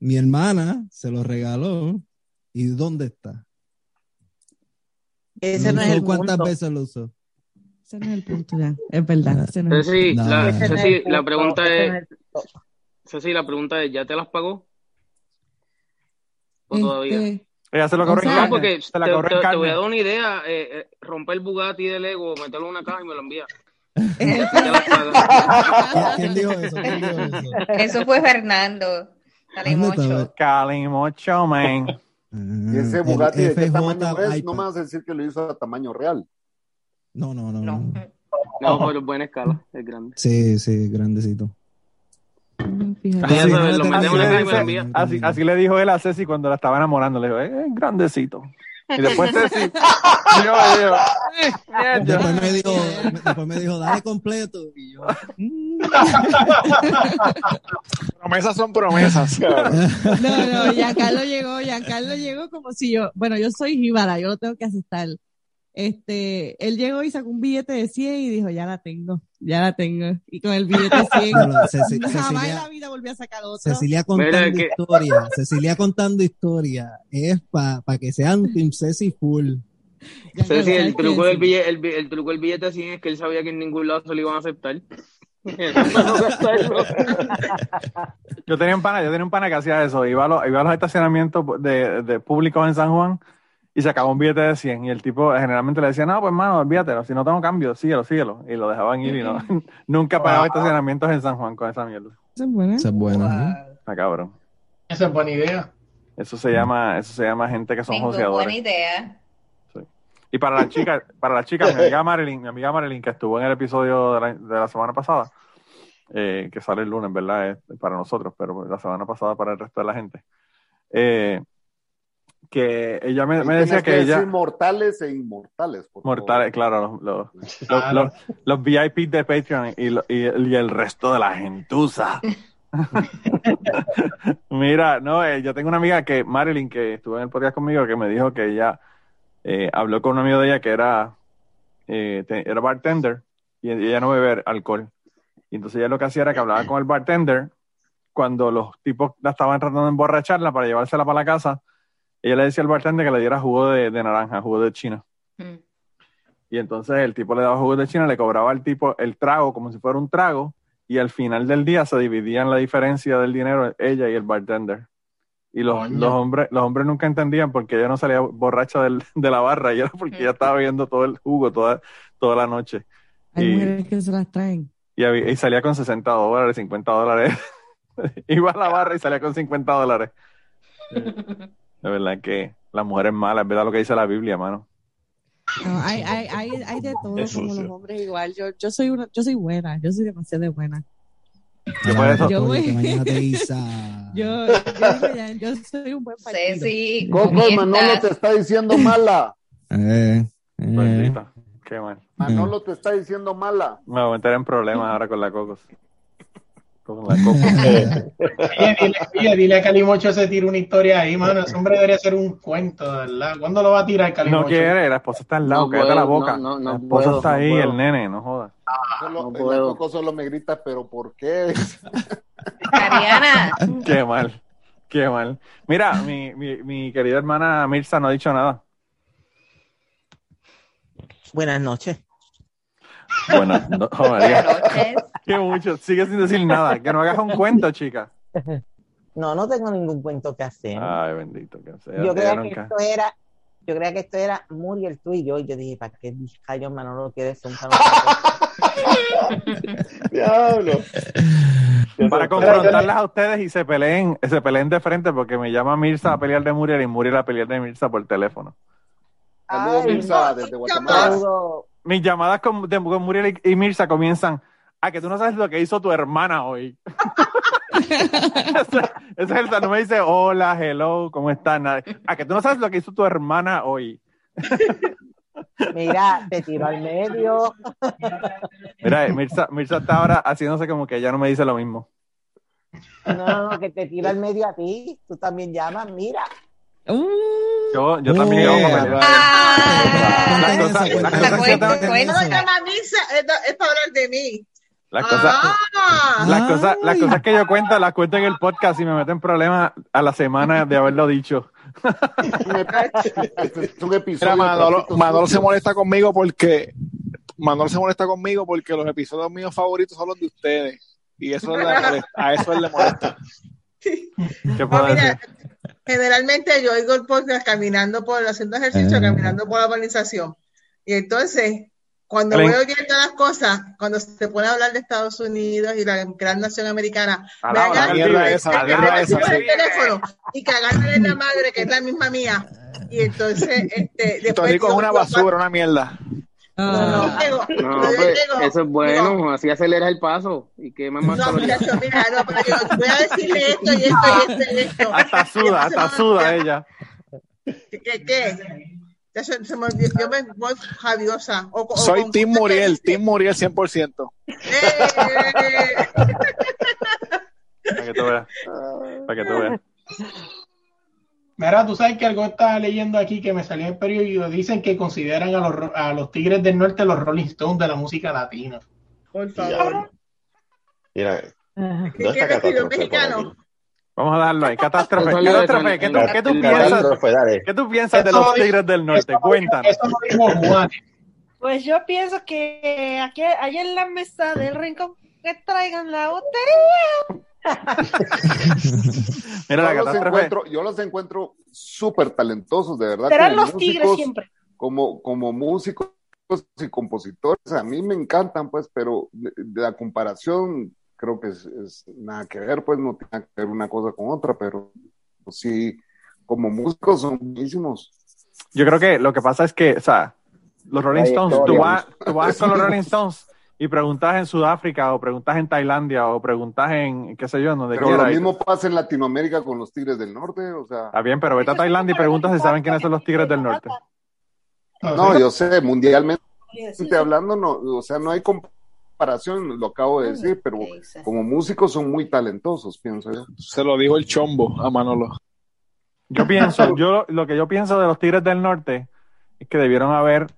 Mi hermana se lo regaló. ¿Y dónde está? Ese no es el ¿Cuántas punto. veces lo usó? Ese no es el punto, ya. Es verdad. ese no es el Ceci, No. la, Ceci, la pregunta es, no es Ceci, la pregunta es, ¿ya te las pagó? ¿O todavía? Ella se lo O cobró en sea, No, carne. porque Se la te, cobró en te- te voy a carne. dar una idea, eh, eh, romper el Bugatti del Ego, meterlo en una caja y me lo envía. <laughs> ¿Quién dijo eso? ¿Quién dijo eso? Eso fue Fernando. Calimocho. Calimocho, man. Y ese Bugatti de qué tamaño es, no me vas a decir que lo hizo a tamaño real. No, no, no. no. No, pero es buena escala, es grande. Sí, sí, grandecito. Así, le dijo él a Ceci cuando la estaba enamorando. Le dijo, "Eh, es grandecito. Y después <laughs> Ceci, yo, y yo, eh, mierda. Después me dijo, después me dijo, dale completo. Y yo, <laughs> Promesas son promesas. <laughs> No, no, Giancarlo llegó, Giancarlo llegó como si yo, bueno, yo soy jíbara, yo lo tengo que aceptar. Este, él llegó y sacó un billete de 100 y dijo, ya la tengo, ya la tengo. Y con el billete de 100, Bueno, Ceci- <laughs> jamás en Cecilia- la vida volví a sacar otro. Cecilia contando que- historia, Cecilia contando historia, es para que sean Team Ceci full. Ceci, el ¿sabes truco del billete, el, el truco del billete 100 es que él sabía que en ningún lado se lo iban a aceptar. No. <laughs> Yo tenía un pana, yo tenía un pana que hacía eso, iba a los, iba a los estacionamientos de, de públicos en San Juan y sacaba un billete de 100 y el tipo generalmente le decía, no, pues hermano, olvídate, si no tengo cambio, síguelo, síguelo. Y lo dejaban ir y no, <laughs> nunca pagaba estacionamientos en San Juan con esa mierda. Eso es bueno. Eso es bueno. ¿eh? Está cabrón. Esa es buena idea. Eso se llama, eso se llama gente que son Tengo joseadores. buena idea. Y para las chicas, para las chicas, mi amiga Marilyn, mi amiga Marilyn, que estuvo en el episodio de la, de la semana pasada, eh, que sale el lunes, ¿verdad? Es para nosotros, pero la semana pasada para el resto de la gente. eh, que ella me, me decía Tienes que ella. mortales e inmortales. por favor. Mortales, claro, los, los, los, Claro. los- los VIP de Patreon y, lo- y, el- y el resto de la gentuza. <laughs> Mira, no, eh, yo tengo una amiga que, Marilyn, que estuvo en el podcast conmigo, que me dijo que ella eh, habló con un amigo de ella que era, eh, te- era bartender y ella no bebe alcohol. Y entonces ella lo que hacía era que hablaba con el bartender cuando los tipos la estaban tratando de emborracharla para llevársela para la casa. Ella le decía al bartender que le diera jugo de, de naranja, jugo de china. Y entonces el tipo le daba jugo de china, le cobraba al tipo el trago como si fuera un trago, y al final del día se dividían la diferencia del dinero ella y el bartender. Y los, hombres los hombres nunca entendían porque ella no salía borracha del- de la barra, y era porque ella estaba bebiendo todo el jugo toda, toda la noche. Hay Y, mujeres que se las traen. y, había- y salía con 60 dólares, 50 dólares. <laughs> Iba a la barra y salía con 50 dólares. <laughs> De verdad que la mujer es mala, es verdad lo que dice la Biblia, mano. No, hay, hay, hay, hay de todo, Es como sucio. los hombres igual. Yo, yo soy una, yo soy buena, yo soy demasiado buena. Yo por eso- Yo voy-. <laughs> Yo, yo, soy un buen partido. Ceci, Coco, Manolo te está diciendo mala. <laughs> Eh, eh. Qué mal. Manolo te está diciendo mala. Me voy a meter en problemas ahora con la Cocos. Con la Cocos. <laughs> Oye, dile, oye, dile a Calimocho se tire una historia ahí, mano. Ese hombre debería hacer un cuento, de ¿verdad? ¿Cuándo lo va a tirar Calimocho? No quiere, la esposa está al lado, No cállate puedo, la boca. no, no, no la esposa puedo, está no ahí, puedo. el nene, no jodas. Solo, no la puedo. Coco solo me grita, pero ¿por qué? Ariana. <laughs> Qué mal, qué mal. Mira, mi, mi, mi querida hermana Mirza no ha dicho nada. Buenas noches. Bueno, no, oh, <laughs> María. <laughs> Qué mucho, sigue sin decir nada. Que no hagas un cuento, chica. No, no tengo ningún cuento que hacer. Ay, bendito. Que sea, yo creía que esto era, yo creía que esto era Muriel tú y yo, y yo dije, ¿para qué rayos Manolo quiere ser un <laughs> Diablo. Para confrontarlas a ustedes y se peleen, se peleen de frente porque me llama Mirza a pelear de Muriel y Muriel a pelear de Mirza por teléfono. Saludos, Mirza, no, desde Guatemala. saludo. Mis llamadas con, de- con Muriel y, y Mirza comienzan a que tú no sabes lo que hizo tu hermana hoy. <laughs> ese, ese es el no me dice hola, hello, ¿cómo estás? A que tú no sabes lo que hizo tu hermana hoy. <laughs> Mira, te tiro al medio. Mira, Mirza, Mirza está ahora haciéndose como que ya no me dice lo mismo. No, no, no, que te tiro al medio a ti. Tú también llamas, mira. Yo, yo también para pelear. Las cosas, las cosas que yo tengo que- es, para hablar de mí. Las cosas, Ah. las cosas, las cosas que yo cuento, las cuento en el podcast y me meten problemas a la semana de haberlo dicho. Este es un episodio. Mira, Manolo, trapitos Manolo se molesta conmigo porque Manolo se molesta conmigo porque los episodios míos favoritos son los de ustedes. Y eso le molesta, a eso él le molesta. <laughs> ¿Qué puedo decir? Generalmente yo oigo el podcast caminando por, haciendo ejercicio, Eh. caminando por la urbanización. Y entonces, cuando voy oyendo las cosas, cuando se pone a hablar de Estados Unidos y la gran nación americana, A me de- de- de- de- de- el teléfono y cagarle en la madre, que es la misma mía. Y entonces, este, después Rico es una basura, una mierda. No, no, No, yo pues, eso es bueno, así aceleras el paso y quema más No, muchacho, mira, no, pero yo voy a decirle esto y esto y esto y esto. Hasta suda, hasta suda ella. ¿Qué? qué? Ya se, se me olvidó, yo me voy javiosa. O, o Soy con- Team Muriel, Team Muriel 100%. Para que tú veas. Para que tú veas. Mira, tú sabes que algo estaba leyendo aquí que me salió en el periódico. Dicen que consideran a los, ro- a los Tigres del Norte los Rolling Stones de la música latina. Por favor. Mira, ¿Qué ¿dónde está Catástrofe? Vamos a darlo ahí. Catástrofe. Catástrofe. ¿Qué tú, qué tú piensas? Catástrofe, dale. ¿Qué tú piensas de los Tigres del Norte? Cuéntanos. Eso lo dijo Juanes. Pues yo pienso que aquí, allá en la mesa del rincón, que traigan la botella. <laughs> Mira la yo, los encuentro, yo los encuentro súper talentosos, de verdad. Serán como los tigres siempre. Como, como músicos y compositores, a mí me encantan, pues, pero de, de la comparación creo que es, es nada que ver, pues, no tiene nada que ver una cosa con otra, pero pues, sí, como músicos son buenísimos. Yo creo que lo que pasa es que, o sea, los Rolling Stones, tú Trayectoria. vas, tú vas con los Rolling Stones y preguntas en Sudáfrica o preguntas en Tailandia o preguntas en, qué sé yo, en donde Pero quiera. lo mismo pasa en Latinoamérica con los Tigres del Norte, o sea, Está bien, pero vete a Tailandia y preguntas si saben quiénes son los Tigres del Norte. no, yo sé, mundialmente Sí, hablando, no, o sea, no hay comparación, lo acabo de decir, pero como músicos son muy talentosos, pienso yo. Se lo dijo el chombo a Manolo. Yo pienso, <laughs> yo lo que yo pienso de los Tigres del Norte es que debieron haber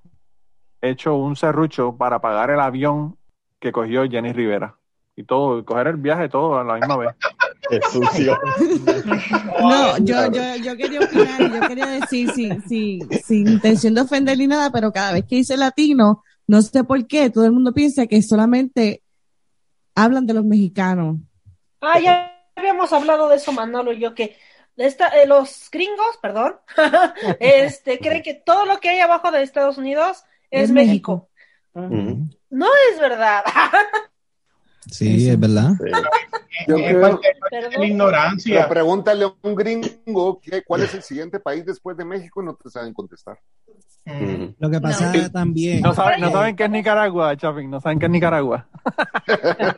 hecho un serrucho para pagar el avión que cogió Jenny Rivera. Y todo, coger el viaje todo a la misma vez. <laughs> Qué sucio. <laughs> No, yo, yo, yo quería opinar, y yo quería decir, sin, sin, sin intención de ofender ni nada, pero cada vez que dice latino, no sé por qué, todo el mundo piensa que solamente hablan de los mexicanos. Ah, ya habíamos hablado de eso, Manolo y yo, que esta, eh, los gringos, perdón, <laughs> este, creen que todo lo que hay abajo de Estados Unidos es, México. No es verdad. <laughs> Sí, es verdad. Yo Es creo- parte- parte de la Perdón. ignorancia. Pero pregúntale a un gringo qué- cuál es el siguiente país después de México y no te saben contestar. Ujú. Lo que pasa también. No saben, no saben qué es Nicaragua, Chapin, no saben qué es Nicaragua. <laughs>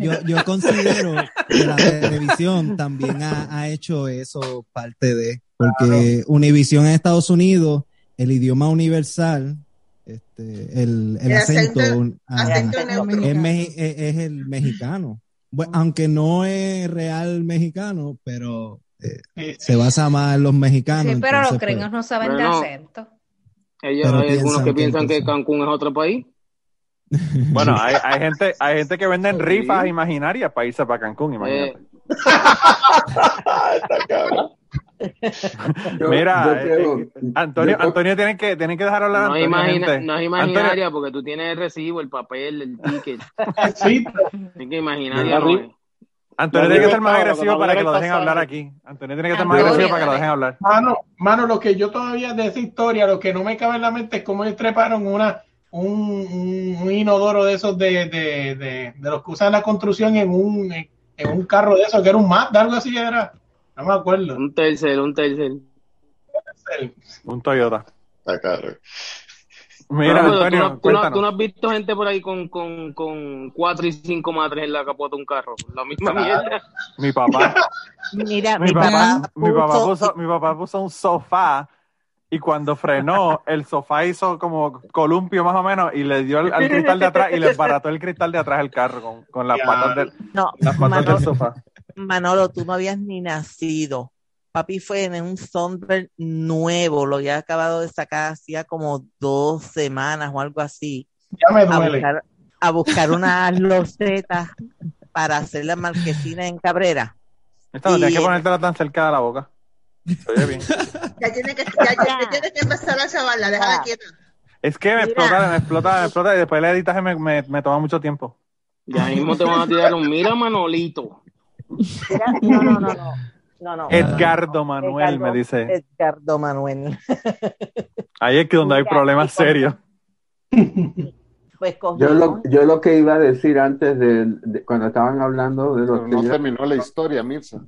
Yo, yo considero que la televisión también ha, ha hecho eso parte de, porque Univision en Estados Unidos, el idioma universal, este, el, el El acento, es, es- el mexicano. Bueno, aunque no es real mexicano, pero eh, Sí, se basa más en los mexicanos. Sí, pero los entonces, pues, gringos no saben de acento. Ellos, Pero hay algunos que piensan que Cancún es otro país. <laughs> Bueno, hay, hay gente, hay gente que venden rifas imaginarias para irse para Cancún, imagínate. Eh, <laughs> Está cabrón. <laughs> Yo- Mira, yo eh, creo- eh, Antonio, yo- Antonio tienen que, tienen que dejar hablar no, es Antonio, imagina- gente. no es Antonio, imaginaria porque tú tienes el recibo, el papel, el ticket. <laughs> Sí, Así que imaginaria no. Antonio tiene que ser más agresivo la para que lo dejen hablar aquí. Antonio tiene que ser más Antonio, agresivo para que lo dejen hablar. Mano, mano, lo que yo todavía de esa historia, lo que no me cabe en la mente es cómo ellos treparon una, un, un, un inodoro de esos de, de, de, de los que usan la construcción en un, en, en un carro de esos, que era un Mazda, algo así era. No me acuerdo. Un tercer, un tercer. Un Toyota. Está cabrón. Mira, Pero, Antonio, ¿tú, no, tú, no, cuéntanos. tú no has visto gente por ahí con, con, con cuatro y cinco matres en la capota de un carro. La misma mierda. Mi papá, Mira, mi mi papá, papá mi papá puso- mi papá puso un sofá y cuando frenó, el sofá hizo como columpio más o menos y le dio al, al cristal de atrás y le barató el cristal de atrás del carro con, con las patas del, No, las patas Manolo, del sofá. Manolo, tú no habías ni nacido. Papi fue en un Sunbird nuevo, lo había acabado de sacar hacía como dos semanas o algo así, Ya me a duele. buscar, a buscar unas losetas para hacer la marquesina en Cabrera. Esta no Y- tienes que ponértela tan cerca de la boca. Se oye bien. Ya tiene que, ya, ya- ya tiene que empezar a chavarla, déjala quieta. Es que me Mira. explota, me explota, me explota y después el editaje me, me, me toma mucho tiempo. Ya mismo te van a tirar un mira Manolito. No, no, no, no. No, no, Edgardo Manuel Edgardo- me dice. Edgardo Manuel. <laughs> Ahí es que donde hay problemas serios. <laughs> Pues Yo lo, yo lo que iba a decir antes de, de- cuando estaban hablando de los no tigres, terminó la historia, Mirza.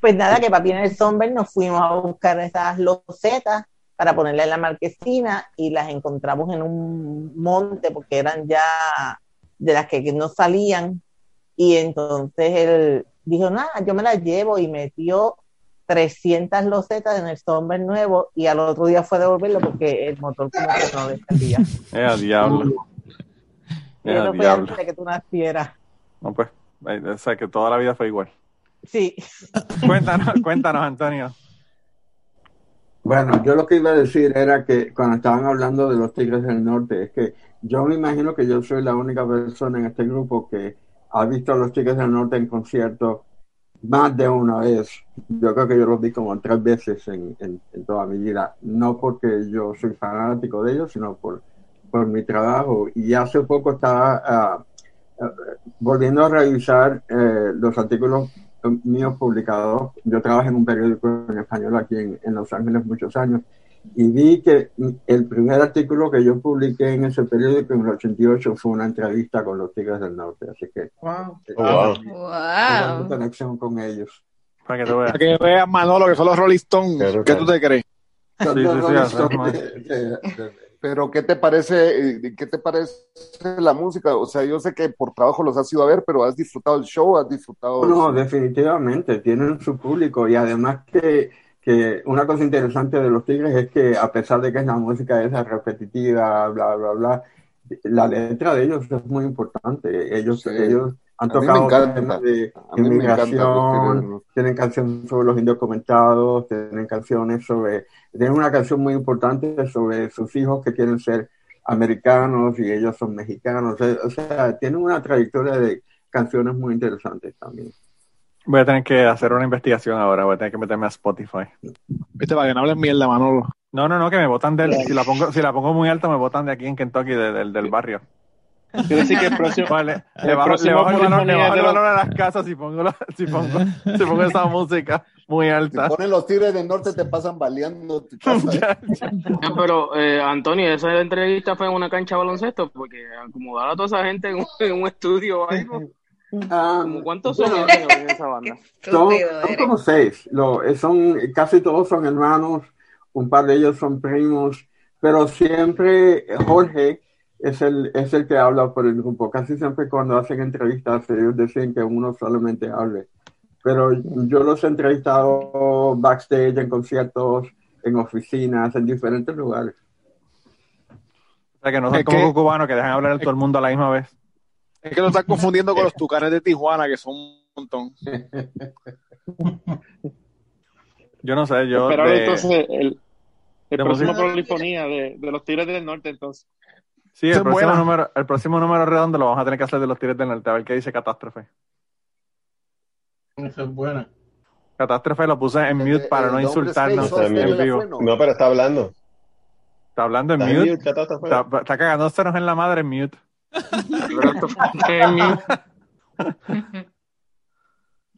pues nada, que papi en el Sunbird nos fuimos a buscar esas losetas para ponerle en la marquesina y las encontramos en un monte porque eran ya de las que no salían y entonces él dijo, nada, yo me las llevo y metió 300 losetas en el Somber nuevo y al otro día fue a devolverlo porque el motor como que no le servía. <laughs> Eh, a diablo. Y a eso fue diablo. antes de que tú nacieras. No, pues, o sea, que toda la vida fue igual. Sí. <laughs> Cuéntanos, cuéntanos, Antonio. Bueno, yo lo que iba a decir era que cuando estaban hablando de los Tigres del Norte, es que yo me imagino que yo soy la única persona en este grupo que ha visto a los Tigres del Norte en concierto más de una vez. Yo creo que yo los vi como tres veces en, toda mi vida. No porque yo soy fanático de ellos, sino por, por mi trabajo. Y hace poco estaba ah, ah, volviendo a revisar eh, los artículos míos publicados. Yo trabajé en un periódico en español aquí en, en Los Ángeles muchos años y vi que el primer artículo que yo publiqué en ese periódico en el 88 fue una entrevista con los Tigres del Norte. Así que Wow. eh, wow. tengo mucha conexión con ellos. Para que tú veas. Para que veas, Manolo, que son los Rolling Stones. ¿Qué tú te crees? Sí, sí, sí, de- <laughs> Pero ¿qué te parece, eh, qué te parece la música? O sea, yo sé que por trabajo los has ido a ver, pero has disfrutado el show, has disfrutado. No, definitivamente, tienen su público y además que, que una cosa interesante de los Tigres es que a pesar de que es la música esa repetitiva, bla, bla, bla, la letra de ellos es muy importante. Ellos, Sí. ellos han tocado temas de inmigración, tienen canciones sobre los indocumentados, tienen canciones sobre, tienen una canción muy importante sobre sus hijos que quieren ser americanos y ellos son mexicanos. O sea, tienen una trayectoria de canciones muy interesantes también. Voy a tener que hacer una investigación ahora, voy a tener que meterme a Spotify. Viste, para que no hablen mierda, Manolo. No, no, no, que me botan del, si la pongo, si la pongo muy alta, me botan de aquí en Kentucky, de- del, del barrio. Quiere decir que el próximo, Vale, el le bajo, le bajo el valor, le bajo el valor a las casas si pongo, la- si pongo, si pongo esa música muy Si alta. ponen los Tigres del Norte, te pasan baleando tu casa. <laughs> Pero, eh, Antonio, esa entrevista fue en una cancha de baloncesto, porque acomodar a toda esa gente en un, en un estudio o algo. Ah, ¿Cómo ¿Cuántos son en esa banda? <laughs> Son, como seis. Lo, eh, son, casi todos son hermanos, un par de ellos son primos, pero siempre Jorge es el, es el que habla por el grupo. Casi siempre cuando hacen entrevistas ellos deciden que uno solamente hable. Pero yo los he entrevistado backstage, en conciertos, en oficinas, en diferentes lugares. O sea, que no son Es como que- cubanos que dejan hablar a todo el mundo a la misma vez. Es que lo estás confundiendo con los tucanes de Tijuana, que son un montón. Yo no sé, yo Esperar de- entonces el, el de próximo música- polifonía de, de los Tigres del Norte, entonces. Sí, el próximo, número, el próximo número redondo lo vamos a tener que hacer de los Tigres del Norte, a ver qué dice Catástrofe. Esa es buena. Catástrofe lo puse en mute para no el insultarnos en vivo. No, pero está hablando. Está hablando en Está mute. Está, está cagándosenos en la madre en mute.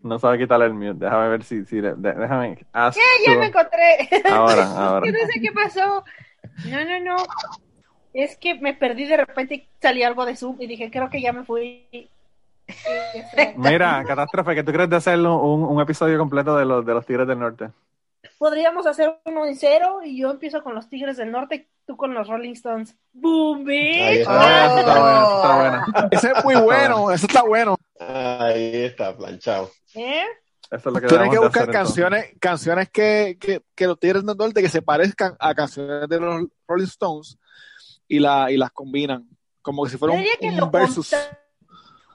No sabe quitarle el mute. Déjame ver si. si déjame. Ya, ya to- me encontré. Ahora, <laughs> ahora. Yo no sé qué pasó. No, no, no. Es que me perdí de repente y salí algo de Zoom y dije, creo que ya me fui. Mira, Catástrofe, ¿qué tú crees de hacer un, un episodio completo de los, de los Tigres del Norte? Podríamos hacer uno en cero y yo empiezo con los Tigres del Norte, tú con los Rolling Stones. ¡Boom, bitch! está. Ah, eso está bueno, eso está bueno. Ese es muy bueno, eso está bueno. Ahí está, planchado. ¿Eh? Eso es lo que Tienes que buscar hacer, entonces. canciones, canciones que, que, que los Tigres del Norte que se parezcan a canciones de los Rolling Stones y, la, y las combinan. Como que si fuera un, que versus.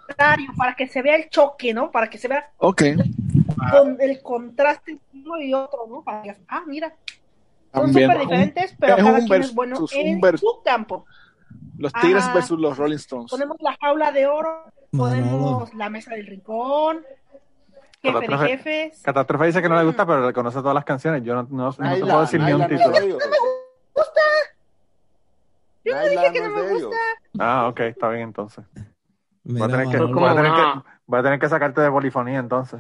contrario, para que se vea el choque, ¿no? Para que se vea Ok. con el contraste uno y otro, ¿no? Para que, ah, mira, son súper diferentes, pero Es cada un quien es versus, bueno un en su campo. Los Tigres Ah. versus los Rolling Stones. Ponemos la jaula de oro, ponemos la mesa del rincón, jefe de Catástrofe- jefes. Catástrofe dice que no le gusta, pero le conoce todas las canciones. Yo no, no, no te puedo decir ni un no título. es de ellos. Yo no Naila dije que no no es me de gusta. Ah, ok, está bien entonces. Voy Mira, a tener que, voy a tener que, voy a tener que sacarte de polifonía entonces.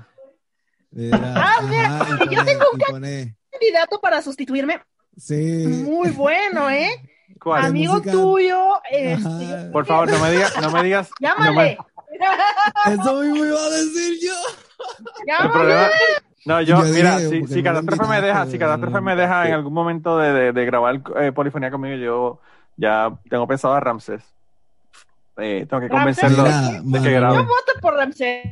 <laughs> Ah, mira, ajá, y yo pone- tengo un pone- Candidato para sustituirme, sí, muy bueno, ¿eh? <laughs> ¿Cuál? Amigo música? tuyo, este, Ajá. Por favor, no me digas, no me digas. no me- llámale. eso mismo iba a decir yo. <laughs> el Llámale. problema, no, yo, Yo mira, si, Catástrofe me deja, si Catástrofe me deja en algún momento de, de, de grabar eh, polifonía conmigo, yo ya tengo pensado a Ramses. Eh, tengo que convencerlo Mira, de que grabe. Yo voto por Ramsés.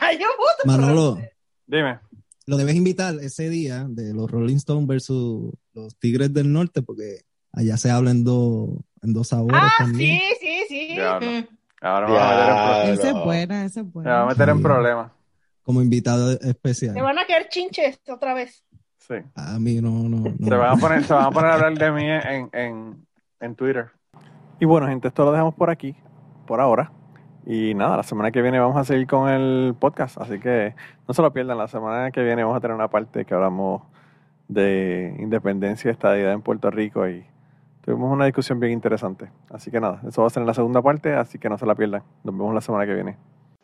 Ah, yo voto por Ramsés. Dime. lo debes invitar ese día de los Rolling Stones versus los Tigres del Norte, porque allá se habla en, dos en dos sabores Ah, también. sí, sí, sí. Mm. Ahora me va a meter en problemas. Esa es buena, esa es Me buena. va a meter en Sí. problemas. Como invitado Te especial. van a caer chinches otra vez. Sí. A mí no, no, no. Se van a poner, se van a poner a hablar de mí en, en, en Twitter. Y bueno, gente, esto lo dejamos por aquí, por ahora. Y nada, la semana que viene vamos a seguir con el podcast, así que no se lo pierdan. La semana que viene vamos a tener una parte que hablamos de independencia y estadidad en Puerto Rico y tuvimos una discusión bien interesante. Así que nada, eso va a ser en la segunda parte, así que no se la pierdan. Nos vemos la semana que viene.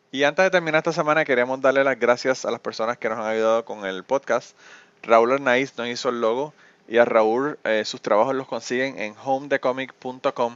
Y antes de terminar esta semana, queremos darle las gracias a las personas que nos han ayudado con el podcast. Raúl Arnaiz nos hizo el logo y a Raúl eh, sus trabajos los consiguen en homedecomic.com.